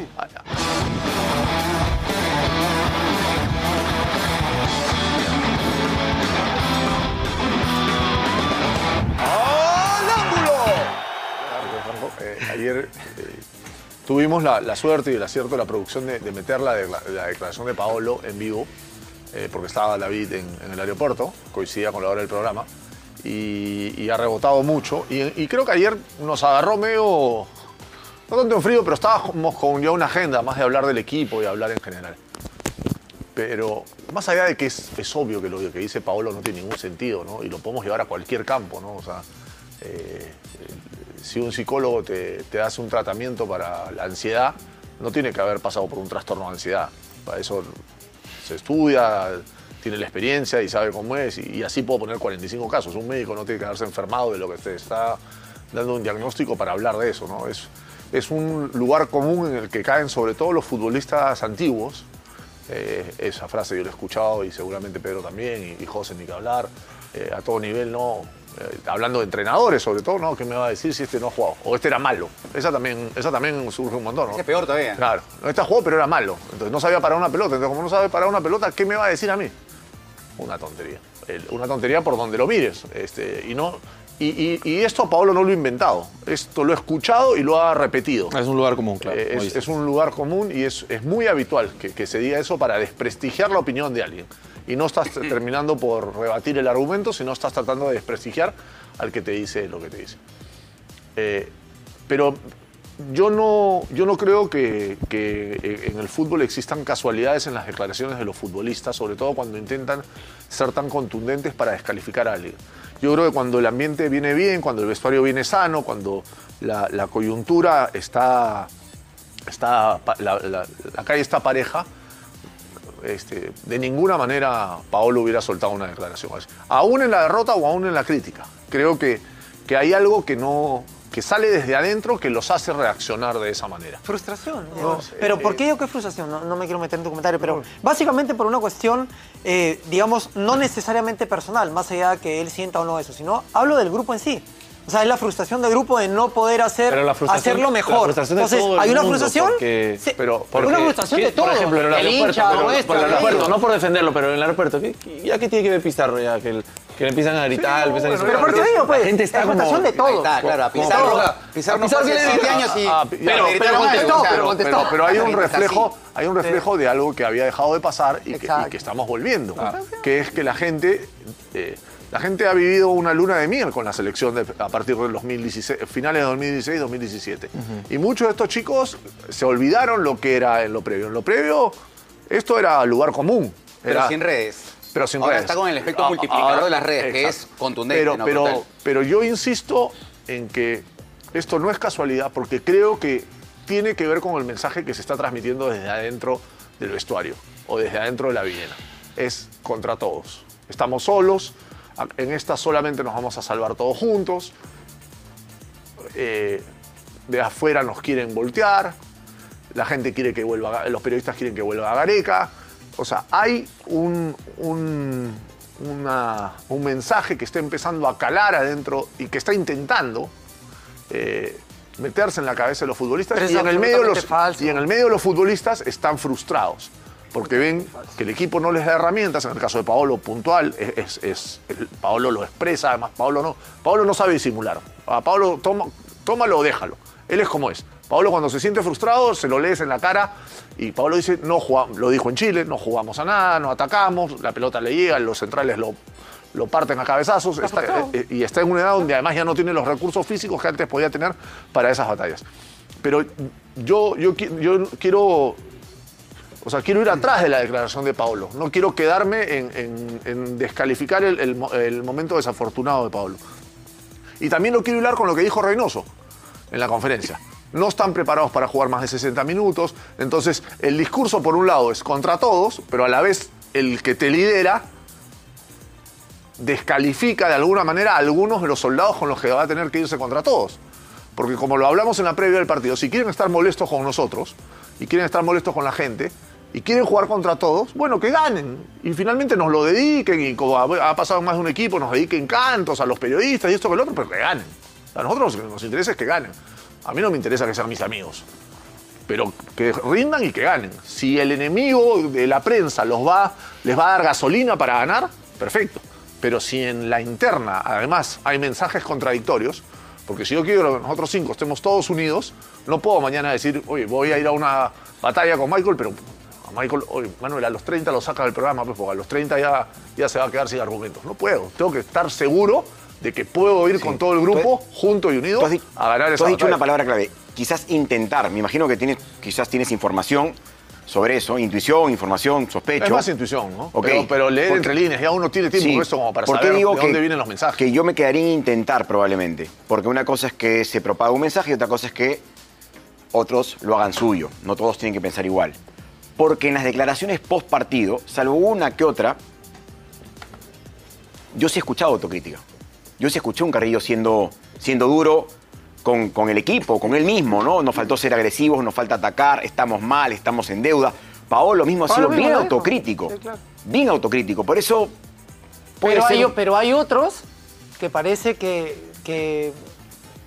Franco, eh, ayer eh, tuvimos la, la suerte y el acierto de la producción de, de meter la, decla- la declaración de Paolo en vivo, eh, porque estaba David en, en el aeropuerto, coincidía con la hora del programa, y, y ha rebotado mucho. Y, y creo que ayer nos agarró medio, no tanto en frío, pero estábamos con ya una agenda más de hablar del equipo y hablar en general. Pero más allá de que es, es obvio que lo que dice Paolo no tiene ningún sentido, ¿no? Y lo podemos llevar a cualquier campo, ¿no? O sea, eh, si un psicólogo te, te hace un tratamiento para la ansiedad, no tiene que haber pasado por un trastorno de ansiedad. Para eso se estudia, tiene la experiencia y sabe cómo es, y, así puedo poner 45 casos. Un médico no tiene que haberse enfermado de lo que te está dando un diagnóstico para hablar de eso. ¿no? Es, es un lugar común en el que caen sobre todo los futbolistas antiguos. Eh, esa frase yo la he escuchado y seguramente Pedro también, y, y José ni que hablar, eh, a todo nivel, ¿no? Eh, hablando de entrenadores sobre todo, ¿no? ¿Qué me va a decir si este no ha jugado? O este era malo. Esa también, esa también surge un montón, ¿no? Es peor todavía. Claro, no este jugó pero era malo. Entonces no sabía parar una pelota. Entonces como no sabe parar una pelota, ¿qué me va a decir a mí? Una tontería. El- una tontería por donde lo mires. Este, y, no, y, y- y esto a Pablo no lo he inventado. Esto lo he escuchado y lo ha repetido. Es un lugar común, claro. Eh, es, es un lugar común y es, es muy habitual que, que se diga eso para desprestigiar la opinión de alguien. Y no estás terminando por rebatir el argumento, sino estás tratando de desprestigiar al que te dice lo que te dice. Eh, pero yo no, yo no creo que, que en el fútbol existan casualidades en las declaraciones de los futbolistas, sobre todo cuando intentan ser tan contundentes para descalificar a alguien. Yo creo que cuando el ambiente viene bien, cuando el vestuario viene sano, cuando la, la coyuntura está, está la, la- la calle está pareja, este, de ninguna manera Paolo hubiera soltado una declaración así. Aún en la derrota o aún en la crítica. Creo que, que hay algo que no que sale desde adentro que los hace reaccionar de esa manera. Frustración. No, eh, pero eh, ¿por qué digo que es frustración? No, no me quiero meter en tu comentario, pero básicamente por una cuestión, eh, digamos, no necesariamente personal, más allá de que él sienta o no eso, sino hablo del grupo en sí. O sea, es la frustración del grupo de no poder hacer, Pero la frustración- hacerlo la mejor. frustración de Entonces, todo el hay una frustración. porque- Sí, pero- una porque- frustración ¿qué- de todo. Por ejemplo, en el, aeropuerto, hincha, pero- nuestro, por el aeropuerto, aquello. no por defenderlo, pero en el aeropuerto, ¿qué- ¿ya qué tiene que ver Pizarro ya? Que, el- que le empiezan a gritar, no, empiezan a bueno, insultar. pero por eso digo, pues, la gente está es como... frustración de todo. Está, claro, a Pizarro, como- Pizarro no Pizarro quiere- 7 años y pero- pero contestó, pero, claro. pero- pero hay un La reflejo, hay un reflejo de algo que había dejado de pasar y que, que estamos volviendo, que es que la gente, eh, la gente ha vivido una luna de miel con la selección de- a partir del 2016, finales de 2016, 2017. Y muchos de estos chicos se olvidaron lo que era en lo previo. En lo previo, esto era lugar común. Pero Era- sin redes. pero sin Ahora redes. está con el efecto Ah, multiplicador ahora- de las redes, que es contundente, Pero, ¿no? pero, pero yo insisto en que esto no es casualidad, porque creo que tiene que ver con el mensaje que se está transmitiendo desde adentro del vestuario o desde adentro de la villena. Es contra todos. Estamos solos, en esta solamente nos vamos a salvar todos juntos. Eh, de afuera nos quieren voltear, la gente quiere que vuelva, los periodistas quieren que vuelva a Gareca. O sea, hay un, un, una- un mensaje que está empezando a calar adentro y que está intentando eh, meterse en la cabeza de los futbolistas. Y en, el medio los, y en el medio los futbolistas están frustrados. Porque ven que el equipo no les da herramientas. En el caso de Paolo, puntual, es, es- Paolo lo expresa, además Paolo no, Paolo no sabe disimular. A Paolo toma, tómalo o déjalo. Él es como es. Paolo cuando se siente frustrado, se lo lees en la cara y Paolo dice, no jugamos, lo dijo en Chile, no jugamos a nada, no atacamos, la pelota le llega, los centrales lo, lo parten a cabezazos está- eh, y está en una edad donde además ya no tiene los recursos físicos que antes podía tener para esas batallas. Pero yo, yo, yo quiero o sea, quiero ir atrás de la declaración de Paolo. No quiero quedarme en, descalificar el, el momento desafortunado de Paolo. Y también lo quiero hilar con lo que dijo Reynoso en la conferencia. No están preparados para jugar más de 60 minutos. Entonces, el discurso, por un lado, es contra todos, pero a la vez el que te lidera descalifica de alguna manera a algunos de los soldados con los que va a tener que irse contra todos. Porque como lo hablamos en la previa del partido, si quieren estar molestos con nosotros y quieren estar molestos con la gente y quieren jugar contra todos, bueno, que ganen. Y finalmente nos lo dediquen y como ha pasado más de un equipo, nos dediquen cantos a los periodistas y esto que lo otro, pero que ganen. A nosotros lo que nos interesa es que ganen. A mí no me interesa que sean mis amigos. Pero que rindan y que ganen. Si el enemigo de la prensa los va, les va a dar gasolina para ganar, perfecto. Pero si en la interna, además, hay mensajes contradictorios, porque si yo quiero que nosotros cinco estemos todos unidos, no puedo mañana decir, oye, voy a ir a una batalla con Michael, pero a Michael, oye, Manuel, a los 30 lo saca del programa, pues, porque a los 30 ya, ya se va a quedar sin argumentos. No puedo. Tengo que estar seguro de que puedo ir con todo el grupo, junto y unido, has a ganar Tú esa has dicho batalla. una palabra clave, quizás intentar. Me imagino que tienes, quizás tienes información sobre eso, intuición, información, sospecho. Es más intuición, ¿no? Ok. Pero, pero leer Porque- entre líneas, ya uno tiene tiempo Sí. esto como para ¿Por qué saber digo de que- dónde vienen los mensajes. Que yo me quedaría en intentar probablemente. Porque una cosa es que se propaga un mensaje y otra cosa es que otros lo hagan suyo. No todos tienen que pensar igual. Porque en las declaraciones post partido, salvo una que otra, yo sí he escuchado autocrítica. Yo sí escuché un Carrillo siendo, siendo duro con, con el equipo, con él mismo, ¿no? Nos faltó ser agresivos, nos falta atacar, estamos mal, estamos en deuda. Paolo mismo ha sido bien autocrítico. Sí, claro. Bien autocrítico. Por eso puede Pero ser hay, un- pero hay otros que parece que, que,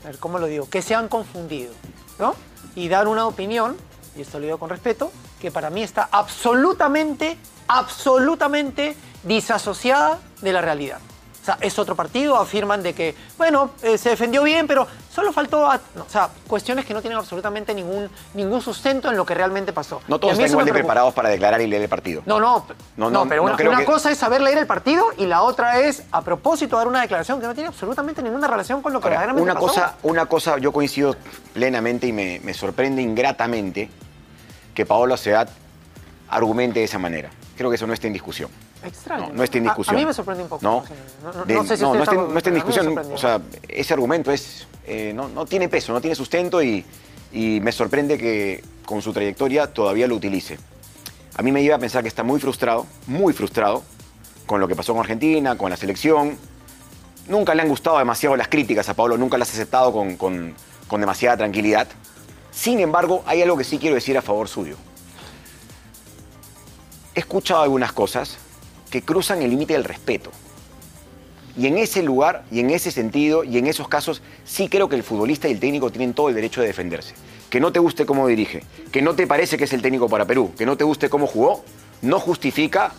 a ver, ¿cómo lo digo? Que se han confundido, ¿no? Y dar una opinión, y esto lo digo con respeto, que para mí está absolutamente, absolutamente disasociada de la realidad. O sea, es otro partido, afirman de que, bueno, eh, se defendió bien, pero solo faltó, a- no, o sea, cuestiones que no tienen absolutamente ningún, ningún sustento en lo que realmente pasó. No todos están igual de preparados para declarar y leer el partido. No, no, No, no, no, pero una, creo una que- cosa es saber leer el partido y la otra es, a propósito, dar una declaración que no tiene absolutamente ninguna relación con lo que Ahora, verdaderamente una pasó. cosa, una cosa, yo coincido plenamente y me, me sorprende ingratamente que Paolo Seat argumente de esa manera. Creo que eso no está en discusión. Extraño. No, no está en discusión. A, mí me sorprende un poco. No, No, no- De- no sé si no, está, en- está- está discusión. sorprendió. O sea, ese argumento es, eh, no, no tiene peso, no tiene sustento y, y me sorprende que con su trayectoria todavía lo utilice. A mí me lleva a pensar que está muy frustrado, muy frustrado con lo que pasó con Argentina, con la selección. Nunca le han gustado demasiado las críticas a Pablo, nunca las ha aceptado con, con- con demasiada tranquilidad. Sin embargo, hay algo que sí quiero decir a favor suyo. He escuchado algunas cosas que cruzan el límite del respeto. Y en ese lugar, y en ese sentido, y en esos casos, sí creo que el futbolista y el técnico tienen todo el derecho de defenderse. Que no te guste cómo dirige, que no te parece que es el técnico para Perú, que no te guste cómo jugó, no justifica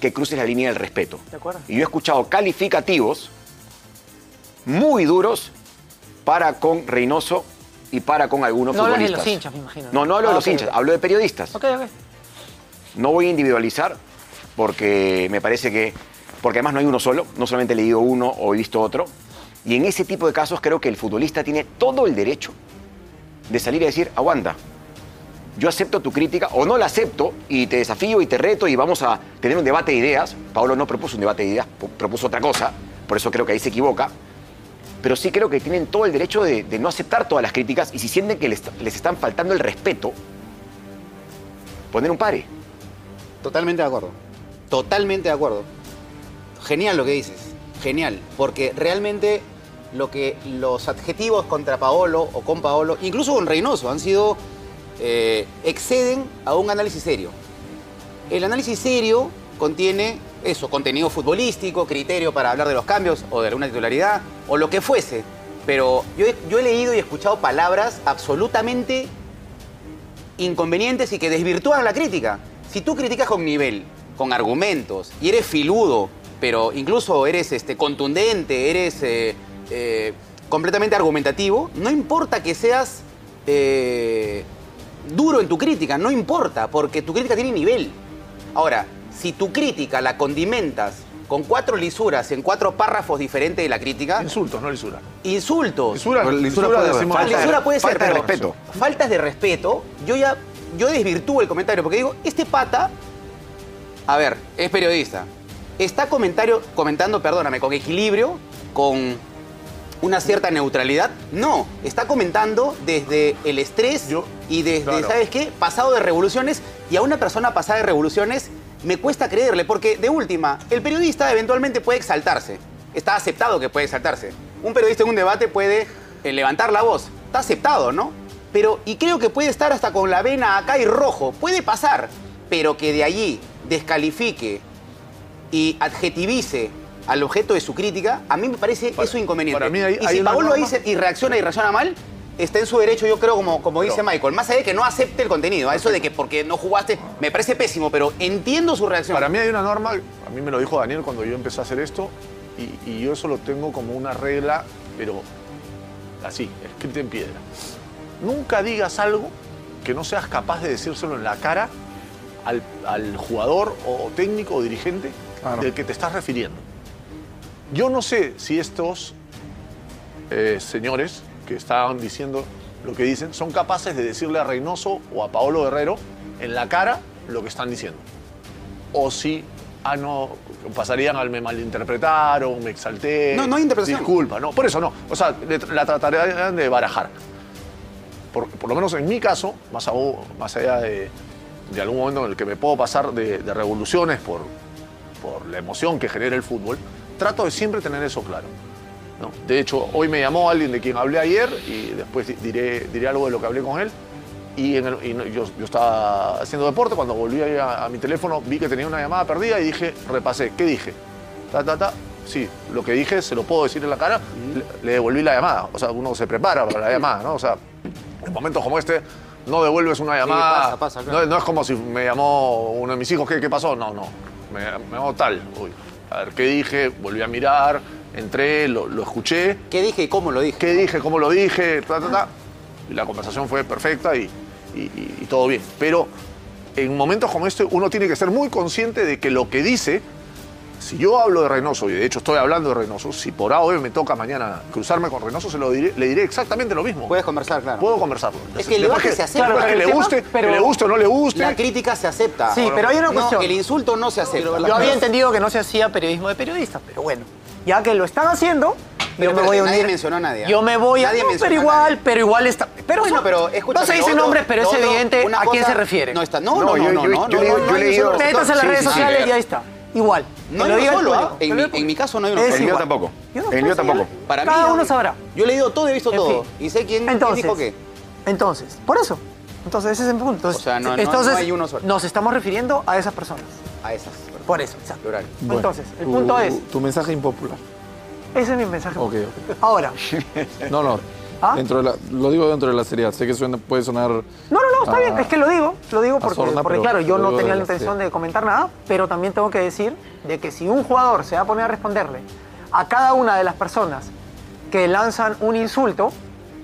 que cruces la línea del respeto. ¿De acuerdo? Y yo he escuchado calificativos muy duros para con Reynoso y para con algunos No hablas de futbolistas. los hinchas, me imagino. No, no hablo Ah, de los ok, hinchas, hablo de periodistas. Ok, ok. No voy a individualizar porque me parece que, porque además no hay uno solo, no solamente he leído uno o he visto otro. Y en ese tipo de casos creo que el futbolista tiene todo el derecho de salir y decir, aguanta, yo acepto tu crítica o no la acepto y te desafío y te reto y vamos a tener un debate de ideas. Pablo no propuso un debate de ideas, propuso otra cosa, por eso creo que ahí se equivoca. Pero sí creo que tienen todo el derecho de, no aceptar todas las críticas y si sienten que les, les están faltando el respeto, poner un pare. Totalmente de acuerdo. Totalmente de acuerdo. Genial lo que dices. genial, porque realmente lo que los adjetivos contra Paolo o con Paolo, incluso con Reynoso, han sido eh, exceden a un análisis serio. El análisis serio contiene eso, contenido futbolístico, criterio para hablar de los cambios o de alguna titularidad o lo que fuese. Pero yo he, leído y escuchado palabras absolutamente inconvenientes y que desvirtúan la crítica. Si tú criticas con nivel, con argumentos y eres filudo, pero incluso eres este, contundente, eres eh, eh, completamente argumentativo, no importa que seas eh, duro en tu crítica, no importa, porque tu crítica tiene nivel. Ahora, si tu crítica la condimentas con cuatro lisuras en cuatro párrafos diferentes de la crítica. Insultos, no lisura. Insultos. Lisura, lisura, lisura, puede decimos- haber. lisura puede ser, Falta de pero respeto. Faltas de respeto. Yo ya. Yo desvirtúo el comentario porque digo, este pata. A ver, es periodista. Está comentario, comentando, perdóname, con equilibrio, con una cierta neutralidad. No, está comentando desde el estrés y desde, claro. ¿sabes qué? Pasado de revoluciones. Y a una persona pasada de revoluciones me cuesta creerle, porque de última, el periodista eventualmente puede exaltarse. Está aceptado que puede exaltarse. Un periodista en un debate puede eh, levantar la voz. Está aceptado, ¿no? Pero, y creo que puede estar hasta con la vena acá y rojo. Puede pasar. Pero que de allí descalifique y adjetivice al objeto de su crítica, a mí me parece eso inconveniente. para mí hay- y si Paolo norma- dice y reacciona y reacciona mal, está en su derecho, yo creo, como, como dice Michael. Más allá de que no acepte el contenido, a eso de que porque no jugaste, me parece pésimo, pero entiendo su reacción. Para mí hay una norma, a mí me lo dijo Daniel cuando yo empecé a hacer esto, y, y yo eso lo tengo como una regla, pero así, escrita en piedra. Nunca digas algo que no seas capaz de decírselo en la cara al, al jugador o técnico o dirigente del que te estás refiriendo. Yo no sé si estos eh, señores que estaban diciendo lo que dicen son capaces de decirle a Reynoso o a Paolo Guerrero en la cara lo que están diciendo. O si, ah, no, pasarían al me malinterpretaron, me exalté. No, no hay interpretación. Disculpa, no, por eso no. O sea, le- la tratarían de barajar. Por, por lo menos en mi caso, más, aún- más allá de, de algún momento en el que me puedo pasar de, de revoluciones por, por la emoción que genera el fútbol, trato de siempre tener eso claro. ¿No? De hecho, hoy me llamó alguien de quien hablé ayer y después di- diré, diré algo de lo que hablé con él. Y, en el- y yo, yo estaba haciendo deporte, cuando volví a, a mi teléfono vi que tenía una llamada perdida y dije, repasé, ¿qué dije? Ta, ta, ta. Sí, lo que dije se lo puedo decir en la cara, le, le devolví la llamada. O sea, uno se prepara para la llamada, ¿no? O sea, en momentos como este, no devuelves una llamada. pasa, pasa, claro. no, no es como si me llamó uno de mis hijos, ¿qué, qué pasó? No, no. Me, me llamó tal. Uy, a ver, ¿qué dije? Volví a mirar, entré, lo, lo escuché. ¿Qué dije y cómo lo dije? ¿Qué dije? ¿Cómo lo dije? Ta, ta, ta. Y la conversación fue perfecta y, y- y- y todo bien. Pero en momentos como este, uno tiene que ser muy consciente de que lo que dice, si yo hablo de Reynoso, y de hecho estoy hablando de Reynoso, si por A o B me toca mañana cruzarme con Reynoso, se lo diré, le diré exactamente lo mismo. Puedes conversar, claro. Puedo conversarlo. Es que el debate se acepta. después que El le tema- guste, pero- que le guste o no le guste. La crítica se acepta. Sí, pero hay una No, cuestión. el insulto no se acepta. Yo había entendido que no se hacía periodismo de periodistas, pero bueno, ya que lo están haciendo, Pero yo me voy a unir. nadie mencionó a nadie. Yo me voy a. Nadie No, mencionó pero a igual, pero igual está. Pero, Bueno, pero escúchame, no se dice nombres, pero es evidente a quién se refiere. No está. No, no, no, no. no, no, yo, no, no, he leído. Métase en las redes sociales y ahí está. Igual. No lo hay diga uno el solo. ¿ah? en, mi, en mi caso no hay uno solo. igual. Yo no El mío tampoco. Para mí, Cada a uno sabrá. Yo he leído todo, he visto En todo. fin. Y sé quién, dijo qué. Entonces, por eso. Entonces, ese es el punto. Entonces, O sea, no- no- entonces, no hay uno solo. nos estamos refiriendo a esas personas. A esas. Por eso, exacto. Plural. Entonces, el punto es, Tu mensaje impopular. ese es mi mensaje. Ok, ok. Ahora, No, no. ¿Ah? Dentro de la- lo digo dentro de la seriedad. Sé que suena- puede sonar. No, no, no, está a- bien. Es que lo digo, lo digo porque, sorna, porque pero claro, yo no tenía la la intención seriedad. de comentar nada, pero también tengo que decir de que si un jugador se va a poner a responderle a cada una de las personas que lanzan un insulto,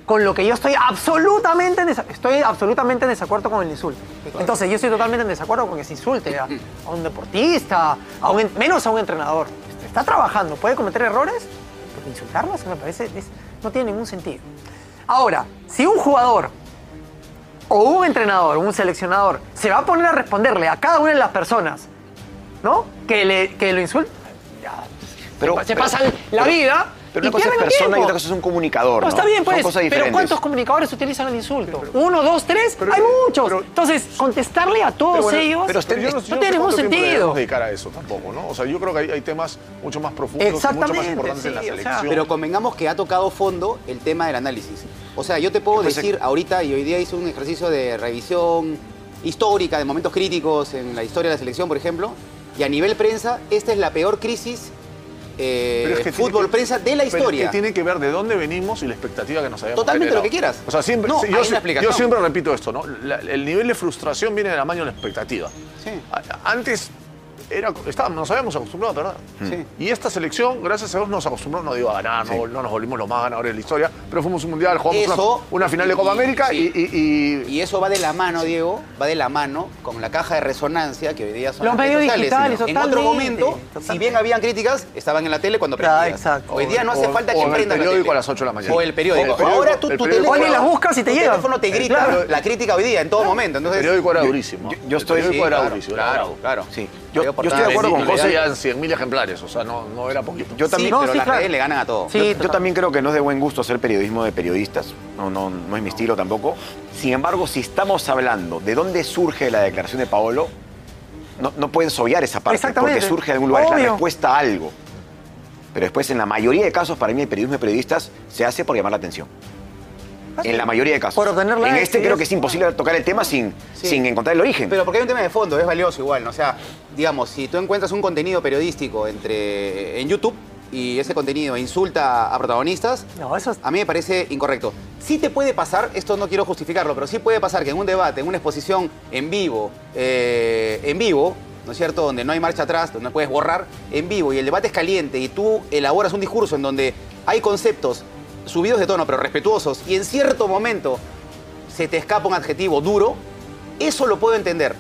con lo que yo estoy absolutamente en estoy absolutamente en desacuerdo con el insulto. Entonces yo estoy totalmente en desacuerdo con que se insulte a, a un deportista, a un en- menos a un entrenador. Está trabajando, puede cometer errores, pero insultarlo eso me parece es- no tiene ningún sentido. Ahora, si un jugador o un entrenador, un seleccionador, se va a poner a responderle a cada una de las personas, ¿no? Que, le, que lo insulta. ya, Pero- se pero- pasa la pero- vida Pero y una cosa es persona y otra cosa es un comunicador. No, ¿no? está bien, pues. Son cosas pero. ¿cuántos comunicadores utilizan el insulto? Uno, dos, tres. Hay muchos. Entonces, contestarle a todos Pero bueno, ellos pero yo no, yo no no tiene ningún sentido. debemos dedicar a eso tampoco, ¿no? O sea, yo creo que hay, hay temas mucho más profundos, mucho más Exactamente, importantes en la sí, o sea, selección. pero convengamos que ha tocado fondo el tema del análisis. O sea, yo te puedo Pues, decir ahorita, y hoy día hice un ejercicio de revisión histórica de momentos críticos en la historia de la selección, por ejemplo, y a nivel prensa, esta es la peor crisis eh, Pero es que tiene fútbol que- prensa de la pero historia. que tiene que ver de dónde venimos y la expectativa que nos habíamos Totalmente generado. lo que quieras. O sea, siempre, No, yo, si- siempre repito esto, ¿no? La- el nivel de frustración viene de la mano de la expectativa. Sí. Antes era, estábamos, nos habíamos acostumbrado, ¿verdad? Sí. Y esta selección, gracias a Dios, nos acostumbró, no digo a ganar, no, no nos volvimos los más ganadores de la historia, pero fuimos un mundial, jugamos Eso, una, una final de Copa y- América sí. y, y- y- Y eso va de la mano, Diego, va de la mano con la caja de resonancia que hoy día son Los medios digitales, En otro totalmente, momento, si bien habían críticas, estaban en la tele cuando exacto. Hoy día no hace O- falta o que en el la periódico tele. a las 8 de la mañana. O el periódico. O el periódico- Ahora tú, el tu teléfono, las buscas y te tu llegan. teléfono te grita Claro. la crítica hoy día, en todo momento. el Entonces, periódico era yo- durísimo. yo- estoy, el periódico era claro, durísimo. Claro, claro. Sí. Yo, Yo, yo estoy de acuerdo con José. leían 100.000 ejemplares, o sea, no, no era poquito. Yo también, sí, pero sí, las claro. redes le ganan a todo. Sí, yo, también creo que no es de buen gusto hacer periodismo de periodistas, no, no, no es mi estilo tampoco. Sin embargo, si estamos hablando de dónde surge la declaración de Paolo, no, no puedes obviar esa parte, Exactamente. porque surge de algún lugar, es la respuesta a algo. Pero después, en la mayoría de casos, para mí el periodismo de periodistas se hace por llamar la atención. En la mayoría de casos. Por obtener en este creo que es imposible tocar el tema sin, Sí. sin encontrar el origen. Pero porque hay un tema de fondo, es valioso igual, ¿no? O sea, digamos, si tú encuentras un contenido periodístico entre en YouTube y ese contenido insulta a protagonistas, No, eso es- a mí me parece incorrecto. Sí te puede pasar, esto no quiero justificarlo, pero sí puede pasar que en un debate, en una exposición en vivo, eh, en vivo, ¿no es cierto? Donde no hay marcha atrás, donde no puedes borrar, en vivo, y el debate es caliente y tú elaboras un discurso en donde hay conceptos subidos de tono, pero respetuosos, y en cierto momento se te escapa un adjetivo duro, eso lo puedo entender.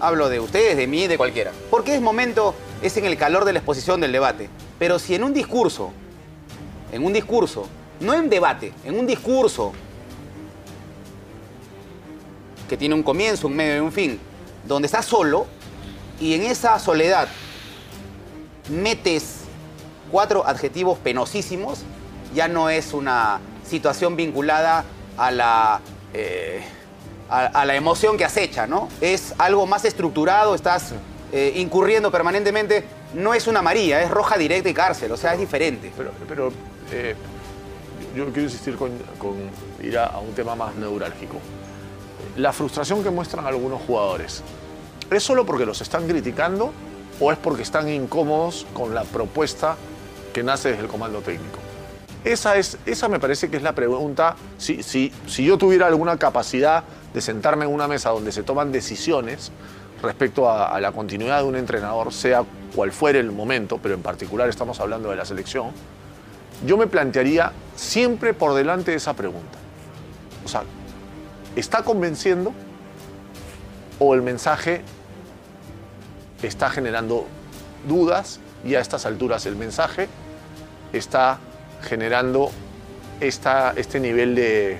Hablo de ustedes, de mí, de cualquiera. Porque es momento, es en el calor de la exposición del debate. Pero si en un discurso, en un discurso, no en debate, en un discurso que tiene un comienzo, un medio y un fin, donde estás solo y en esa soledad metes cuatro adjetivos penosísimos, ya no es una situación vinculada a la, eh, a, a la emoción que acecha, ¿no? Es algo más estructurado, estás eh, incurriendo permanentemente. No es una María, es roja directa y cárcel, o sea, es diferente. Pero, pero eh, yo quiero insistir con, con ir a, a un tema más neurálgico. La frustración que muestran algunos jugadores, ¿es solo porque los están criticando o es porque están incómodos con la propuesta que nace desde el comando técnico? Esa, es, esa me parece que es la pregunta. Si, si, si yo tuviera alguna capacidad de sentarme en una mesa donde se toman decisiones respecto a, la continuidad de un entrenador, sea cual fuere el momento, pero en particular estamos hablando de la selección, yo me plantearía siempre por delante de esa pregunta. O sea, ¿está convenciendo o el mensaje está generando dudas y a estas alturas el mensaje está generando esta, este nivel de,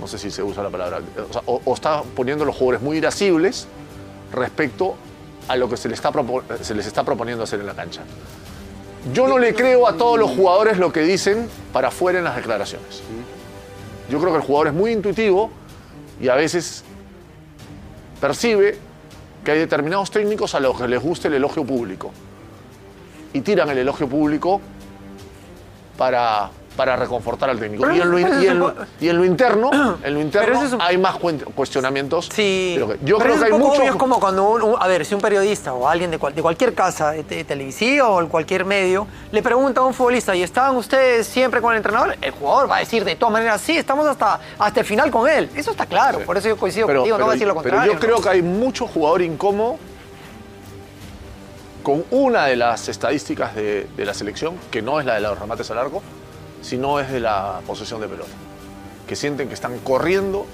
no sé si se usa la palabra, o, sea, está poniendo a los jugadores muy irascibles respecto a lo que se les, está se les está proponiendo hacer en la cancha. Yo no le creo a todos los jugadores lo que dicen para afuera en las declaraciones. Yo creo que el jugador es muy intuitivo y a veces percibe que hay determinados técnicos a los que les gusta el elogio público. Y tiran el elogio público para, para reconfortar al técnico. Pero Y en lo, y en lo- y en lo interno, en lo interno un- hay más cuestionamientos. Sí. de que- yo Pero creo es que hay poco obvio, es como cuando un, a ver, si un periodista o alguien de, cual- de cualquier casa de, te- televisiva o cualquier medio le pregunta a un futbolista ¿y estaban ustedes siempre con el entrenador? El jugador va a decir de todas maneras sí, estamos hasta, hasta el final con él. Eso está claro, por eso yo coincido pero, contigo, no va a decir lo pero contrario. yo creo que hay mucho jugador incómodo con una de las estadísticas de, de la selección, que no es la de los remates al arco, sino es de la posesión de pelota. Que sienten que están corriendo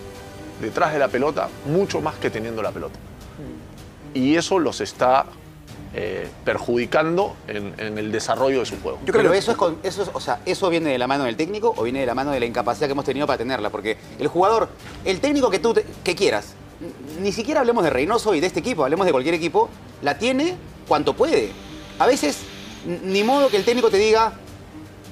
detrás de la pelota mucho más que teniendo la pelota. Y eso los está eh, perjudicando en, en el desarrollo de su juego. Pero eso es, con- eso es- o sea, eso viene de la mano del técnico o viene de la mano de la incapacidad que hemos tenido para tenerla, porque el jugador, el técnico que tú te- que quieras, ni siquiera hablemos de Reynoso y de este equipo, hablemos de cualquier equipo, la tiene cuanto puede. A veces ni modo que el técnico te diga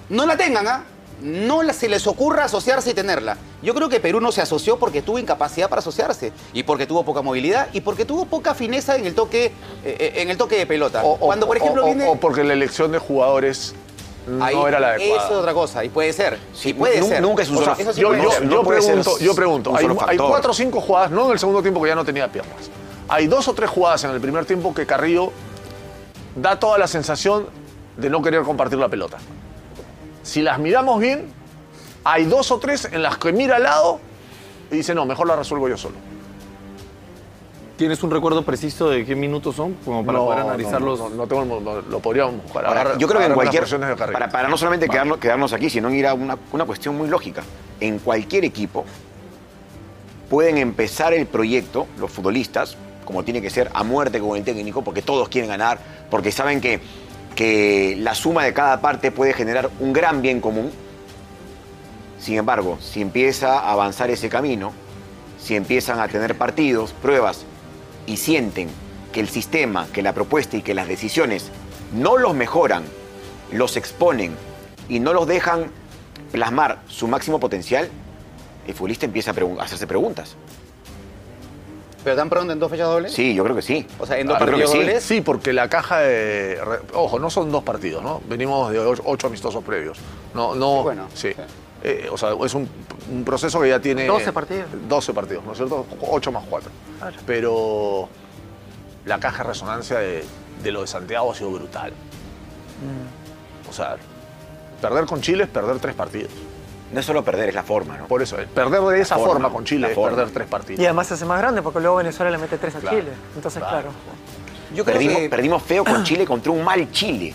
no la tengan, ¿ah? No se les ocurra asociarse y tenerla. Yo creo que Perú no se asoció porque tuvo incapacidad para asociarse y porque tuvo poca movilidad y porque tuvo poca fineza en el toque, eh, eh, en el toque de pelota. Cuando, por ejemplo, o, o- viene... o porque la elección de jugadores no Ahí, era la adecuada. Eso es otra cosa, y puede ser. Sí, puede ser. Nunca es un solo yo, yo- pregunto, yo pregunto hay, hay cuatro o cinco jugadas, no en el segundo tiempo que ya no tenía piernas. Hay dos o tres jugadas en el primer tiempo que Carrillo da toda la sensación de no querer compartir la pelota. Si las miramos bien, hay dos o tres en las que mira al lado y dice, no, mejor la resuelvo yo solo. ¿Tienes un recuerdo preciso de qué minutos son? Como para No, poder analizarlos. No, no tengo no, lo podríamos buscar. Ahora, Agarra- yo creo que en cualquier. Para, para no solamente quedarnos, quedarnos aquí, sino ir a una, una cuestión muy lógica. En cualquier equipo pueden empezar el proyecto, los futbolistas, como tiene que ser, a muerte con el técnico, porque todos quieren ganar, porque saben que, que la suma de cada parte puede generar un gran bien común. Sin embargo, si empieza a avanzar ese camino, si empiezan a tener partidos, pruebas, y sienten que el sistema, que la propuesta y que las decisiones no los mejoran, los exponen y no los dejan plasmar su máximo potencial, el futbolista empieza a, hacerse preguntas. ¿Pero tan pronto en dos fechas dobles? Sí, yo creo que sí. O sea, en dos partidos sí. dobles. Sí, porque la caja de. Ojo, no son dos partidos, ¿no? Venimos de ocho, ocho amistosos previos. No, no. bueno, sí. Eh, o sea, es un, un proceso que ya tiene. 12 partidos. 12 partidos, ¿no es cierto? 8 más 4. Claro. Pero la caja de resonancia de, de lo de Santiago ha sido brutal. Mm. O sea, perder con Chile es perder tres partidos. No es solo perder, es la forma, ¿no? Por eso, eh, perder de esa forma, forma, con Chile es forma. perder tres partidos. Y además se hace más grande porque luego Venezuela le mete 3 a Claro. Chile. Entonces, claro. Yo creo Perdimos, que- perdimos feo con Chile contra un mal Chile.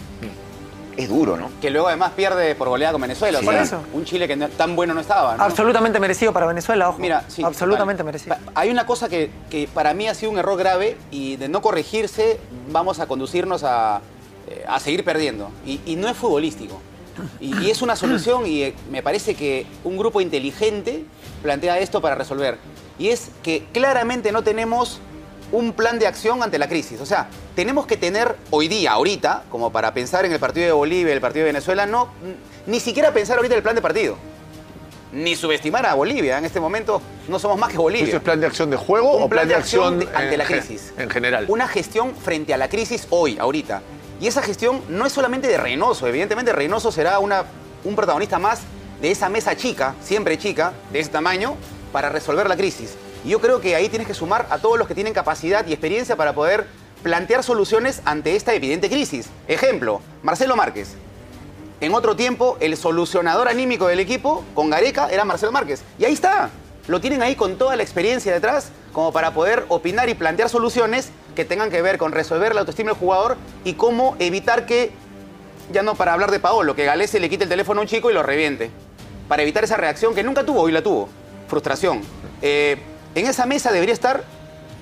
Es duro, ¿no? Que luego además pierde por goleada con Venezuela. Sí. O sea, Por eso. un Chile que no- tan bueno no estaba. ¿no? Absolutamente merecido para Venezuela, ojo. Mira, sí, Absolutamente vale. merecido. Hay una cosa que, que para mí ha sido un error grave y de no corregirse vamos a conducirnos a, eh, a seguir perdiendo. Y, y no es futbolístico. Y, y es una solución y eh, me parece que un grupo inteligente plantea esto para resolver. Y es que claramente no tenemos un plan de acción ante la crisis. O sea, tenemos que tener hoy día, ahorita, como para pensar en el partido de Bolivia, el partido de Venezuela, no, ni siquiera pensar ahorita en el plan de partido ni subestimar a Bolivia. En este momento no somos más que Bolivia. ¿Eso es plan de acción de juego Un o plan de acción, de- ante la crisis? En general. Una gestión frente a la crisis hoy, ahorita. Y esa gestión no es solamente de Reynoso. Evidentemente Reynoso será una, un protagonista más de esa mesa chica, siempre chica, de ese tamaño, para resolver la crisis. Y yo creo que ahí tienes que sumar a todos los que tienen capacidad y experiencia para poder plantear soluciones ante esta evidente crisis. Ejemplo, Marcelo Márquez. En otro tiempo, el solucionador anímico del equipo con Gareca era Marcelo Márquez. Y ahí está. Lo tienen ahí con toda la experiencia detrás, como para poder opinar y plantear soluciones que tengan que ver con resolver la autoestima del jugador y cómo evitar que, ya no para hablar de Paolo, que Galese le quite el teléfono a un chico y lo reviente. Para evitar esa reacción que nunca tuvo, hoy la tuvo. Frustración. Eh, en esa mesa debería estar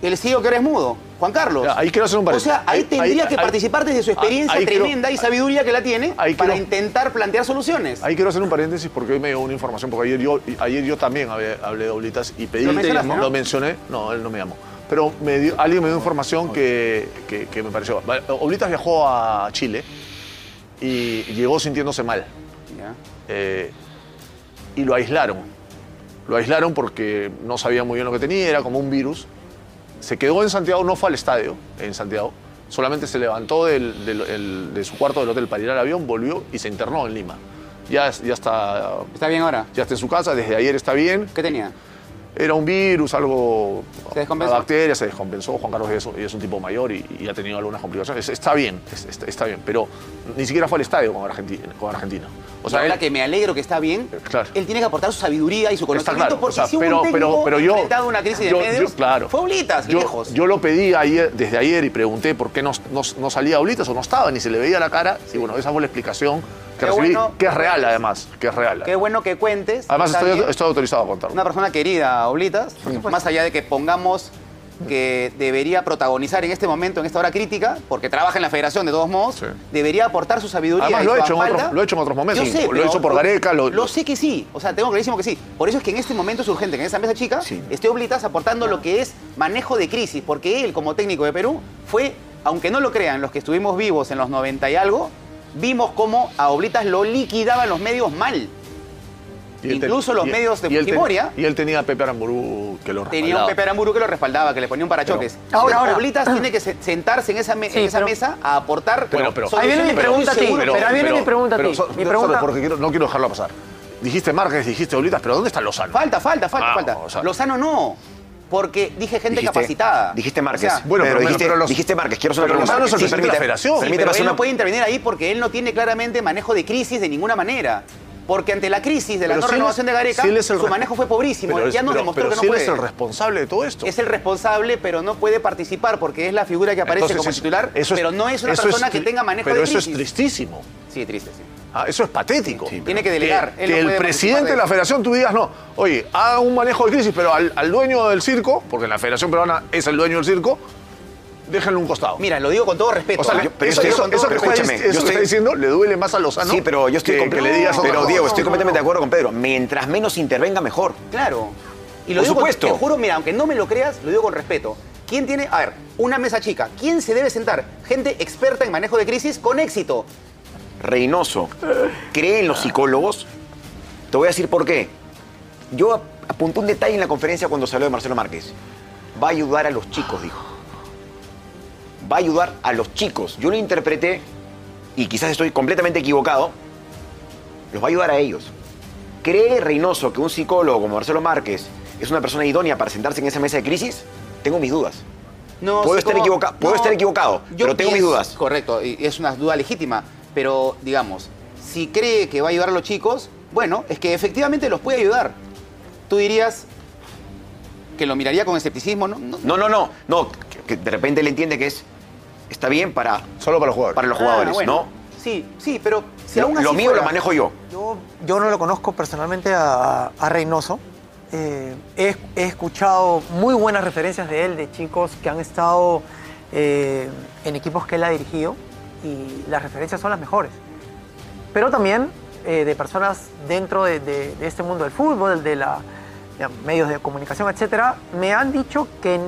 el ciego que ahora es mudo, Juan Carlos. ahí quiero hacer un O sea, ahí Ahí- tendría ahí- que ahí- participar desde su experiencia ahí quiero- tremenda y sabiduría que la tiene para quiero- intentar plantear soluciones. Ahí quiero hacer un paréntesis porque hoy me dio una información, porque ayer yo, ayer yo también hablé, hablé de Oblitas y pedí... ¿Lo no? Lo mencioné, no, él no me llamó. Pero me dio- alguien me dio información que, que- que me pareció... Oblitas viajó a Chile y llegó sintiéndose mal. Eh, y lo aislaron. Lo aislaron porque no sabía muy bien lo que tenía, era como un virus. Se quedó en Santiago, no fue al estadio en Santiago, solamente se levantó del- del- el- de su cuarto del hotel para ir al avión, volvió y se internó en Lima. Ya, ya está. ¿Está bien ahora? Ya está en su casa, desde ayer está bien. ¿Qué tenía? Era un virus, algo. ¿Se descompensó? Una bacteria, se descompensó. Juan Carlos es, un- es un tipo mayor y, y ha tenido algunas complicaciones. Está bien, es- está, está bien, pero ni siquiera fue al estadio con Argentina. Con Argentina. O sea, ahora que me alegro que está bien, Claro. él tiene que aportar su sabiduría y su conocimiento claro, porque o sea, si pero, un pero, pero yo, enfrentado a una crisis de yo- medios, yo, claro, fue Oblitas, yo, lejos. yo lo pedí ayer, desde ayer y pregunté por qué no, no, no salía Oblitas o no estaba, ni se le veía la cara. Y bueno, esa fue la explicación que Qué recibí, bueno. que es real además, que es real. Qué bueno que cuentes. Además estoy, autorizado a contarlo. Una persona querida, Oblitas, más allá de que pongamos que debería protagonizar en este momento, en esta hora crítica, porque trabaja en la federación de todos modos, debería aportar su sabiduría. Además lo su he hecho en otros- lo he hecho en otros momentos. Yo sé, Lo he hecho por Gareca, lo- Lo sé que sí, o sea, tengo clarísimo que sí. Por eso es que en este momento es urgente que en esa mesa chica esté Oblitas aportando lo que es manejo de crisis, porque él, como técnico de Perú, fue, aunque no lo crean, los que estuvimos vivos en los 90 y algo, vimos cómo a Oblitas lo liquidaban los medios mal. Y él ten- Incluso los y- medios de y él ten- Fujimoria Y él tenía a Pepe Aramburú que lo tenía un respaldaba. Pepe Aramburu que lo respaldaba, que le ponía un parachoques. Pero- ahora, ahora- Oblitas tiene que se- sentarse en esa, me- Sí, en esa pero- mesa a aportar. Pero, pero, soluciones, pero- pero pero- estoy seguro- pero- ahí viene mi pregunta a pero ti. so- Mi pregunta- solo porque quiero- no quiero dejarlo pasar. Dijiste Márquez, dijiste Oblitas, pero ¿dónde está Lozano? Falta, falta, falta, Vamos, falta. o sea- Lozano no. Porque dije gente Dijiste- capacitada. Dijiste Márquez. O sea, bueno, pero, pero- dijiste, pero los- dijiste Márquez. Quiero hacer una pero pregunta. Sí, la federación. Sí, pero él una- no puede intervenir ahí porque él no tiene claramente manejo de crisis de ninguna manera. Porque ante la crisis de la Pero no si renovación de Gareca, si el su manejo fue pobrísimo. Pero ya nos pero- demostró pero que no si él puede. es el responsable de todo esto. Es el responsable, pero no puede participar porque es la figura que aparece Entonces, como eso- titular, eso es- pero no es una eso persona es que tenga manejo pero de eso crisis. es tristísimo. Sí, triste, sí. Ah, eso es patético. Tiene que delegar. Que, Él no que el presidente de la federación tú digas, no, oye, haga un manejo de crisis, pero al, al dueño del circo, porque la Federación Peruana es el dueño del circo, déjenlo un costado. Mira, lo digo con todo respeto. O sea, pero eso, yo- eso, pero eso que está, escúchame, eso yo que estoy- está diciendo le duele más a Lozano Sí, pero yo estoy que, que le digas Pero. Diego, estoy completamente de acuerdo con Pedro. Mientras menos intervenga, mejor. Claro. Y lo Por digo con- supuesto. te juro, mira, aunque no me lo creas, lo digo con respeto. ¿Quién tiene, a ver, una mesa chica? ¿Quién se debe sentar? Gente experta en manejo de crisis con éxito. Reynoso cree en los psicólogos. Te voy a decir por qué. Yo ap- apunté un detalle en la conferencia cuando salió de Marcelo Márquez. Va a ayudar a los chicos, dijo. Va a ayudar a los chicos. Yo lo interpreté, y quizás estoy completamente equivocado, los va a ayudar a ellos. ¿Cree Reynoso que un psicólogo como Marcelo Márquez es una persona idónea para sentarse en esa mesa de crisis? Tengo mis dudas. No, puedo estar, equivoca- puedo no, estar equivocado, yo pero tengo mis dudas. Correcto, y es una duda legítima. Pero, digamos, si cree que va a ayudar a los chicos, bueno, es que efectivamente los puede ayudar. Tú dirías que lo miraría con escepticismo, ¿no? No, No, no, no, no, que, que de repente él entiende que es está bien para solo para los jugadores, para los Ah, jugadores, bueno. ¿no? Sí, sí, pero si Lo, aún así lo mío fuera- lo manejo yo. Yo, yo no lo conozco personalmente a, a Reynoso. Eh, he, he escuchado muy buenas referencias de él, de chicos que han estado eh, en equipos que él ha dirigido y las referencias son las mejores. Pero también eh, de personas dentro de, de- de este mundo del fútbol, de la de medios de comunicación, etcétera, me han dicho que,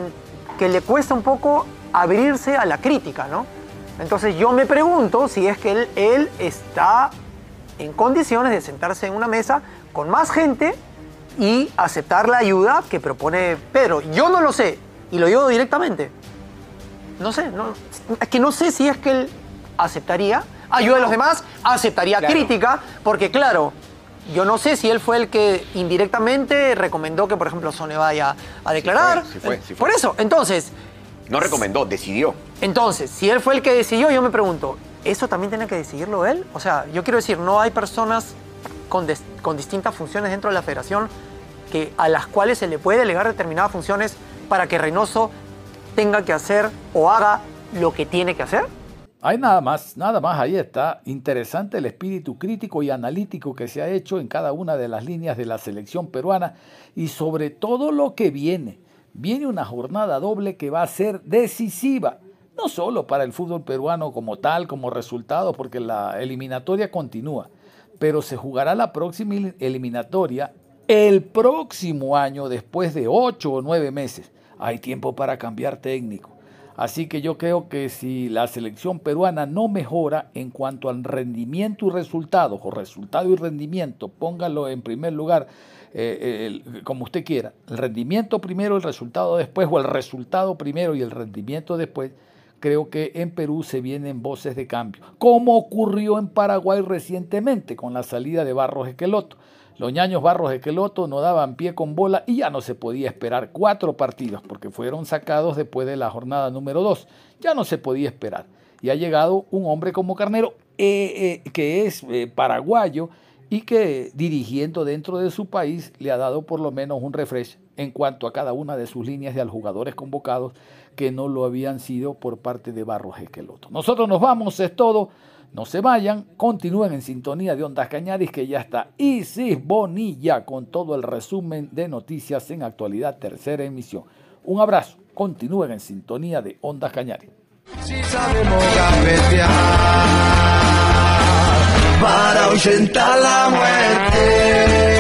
que le cuesta un poco abrirse a la crítica, ¿no? Entonces yo me pregunto si es que él, él está en condiciones de sentarse en una mesa con más gente y aceptar la ayuda que propone Pedro. Yo no lo sé, y lo digo directamente. No sé, no, es que no sé si es que él aceptaría ayuda de los demás, aceptaría Claro. crítica, porque claro, yo no sé si él fue el que indirectamente recomendó que, por ejemplo, Sone vaya a declarar. sí fue, sí fue. Por eso, entonces, No recomendó, decidió. entonces, si él fue el que decidió, yo me pregunto, ¿eso también tiene que decidirlo él? O sea, yo quiero decir, no hay personas con, des- con distintas funciones dentro de la federación que, a las cuales se le puede delegar determinadas funciones para que Reynoso tenga que hacer o haga lo que tiene que hacer. Hay nada más, nada más, ahí está. Interesante el espíritu crítico y analítico que se ha hecho en cada una de las líneas de la selección peruana y sobre todo lo que viene. Viene una jornada doble que va a ser decisiva, no solo para el fútbol peruano como tal, como resultado, porque la eliminatoria continúa, pero se jugará la próxima el- eliminatoria el próximo año, después de ocho o nueve meses. Hay tiempo para cambiar técnico. Así que yo creo que si la selección peruana no mejora en cuanto al rendimiento y resultados, o resultado y rendimiento, póngalo en primer lugar, eh, el- como usted quiera, el rendimiento primero, el resultado después, o el resultado primero y el rendimiento después, creo que en Perú se vienen voces de cambio, como ocurrió en Paraguay recientemente con la salida de Barros Esqueloto. Los ñaños Barros Esqueloto no daban pie con bola y ya no se podía esperar cuatro partidos porque fueron sacados después de la jornada número dos. Ya no se podía esperar. Y ha llegado un hombre como Carnero eh, eh, que es eh, paraguayo y que dirigiendo dentro de su país le ha dado por lo menos un refresh en cuanto a cada una de sus líneas de a los jugadores convocados que no lo habían sido por parte de Barros Esqueloto. Nosotros nos vamos, es todo. No se vayan, continúen en sintonía de Ondas Cañaris que ya está Isis Bonilla con todo el resumen de noticias en actualidad, tercera emisión. Un abrazo, continúen en sintonía de Ondas Cañaris. Si sabemos gambetear para la muerte.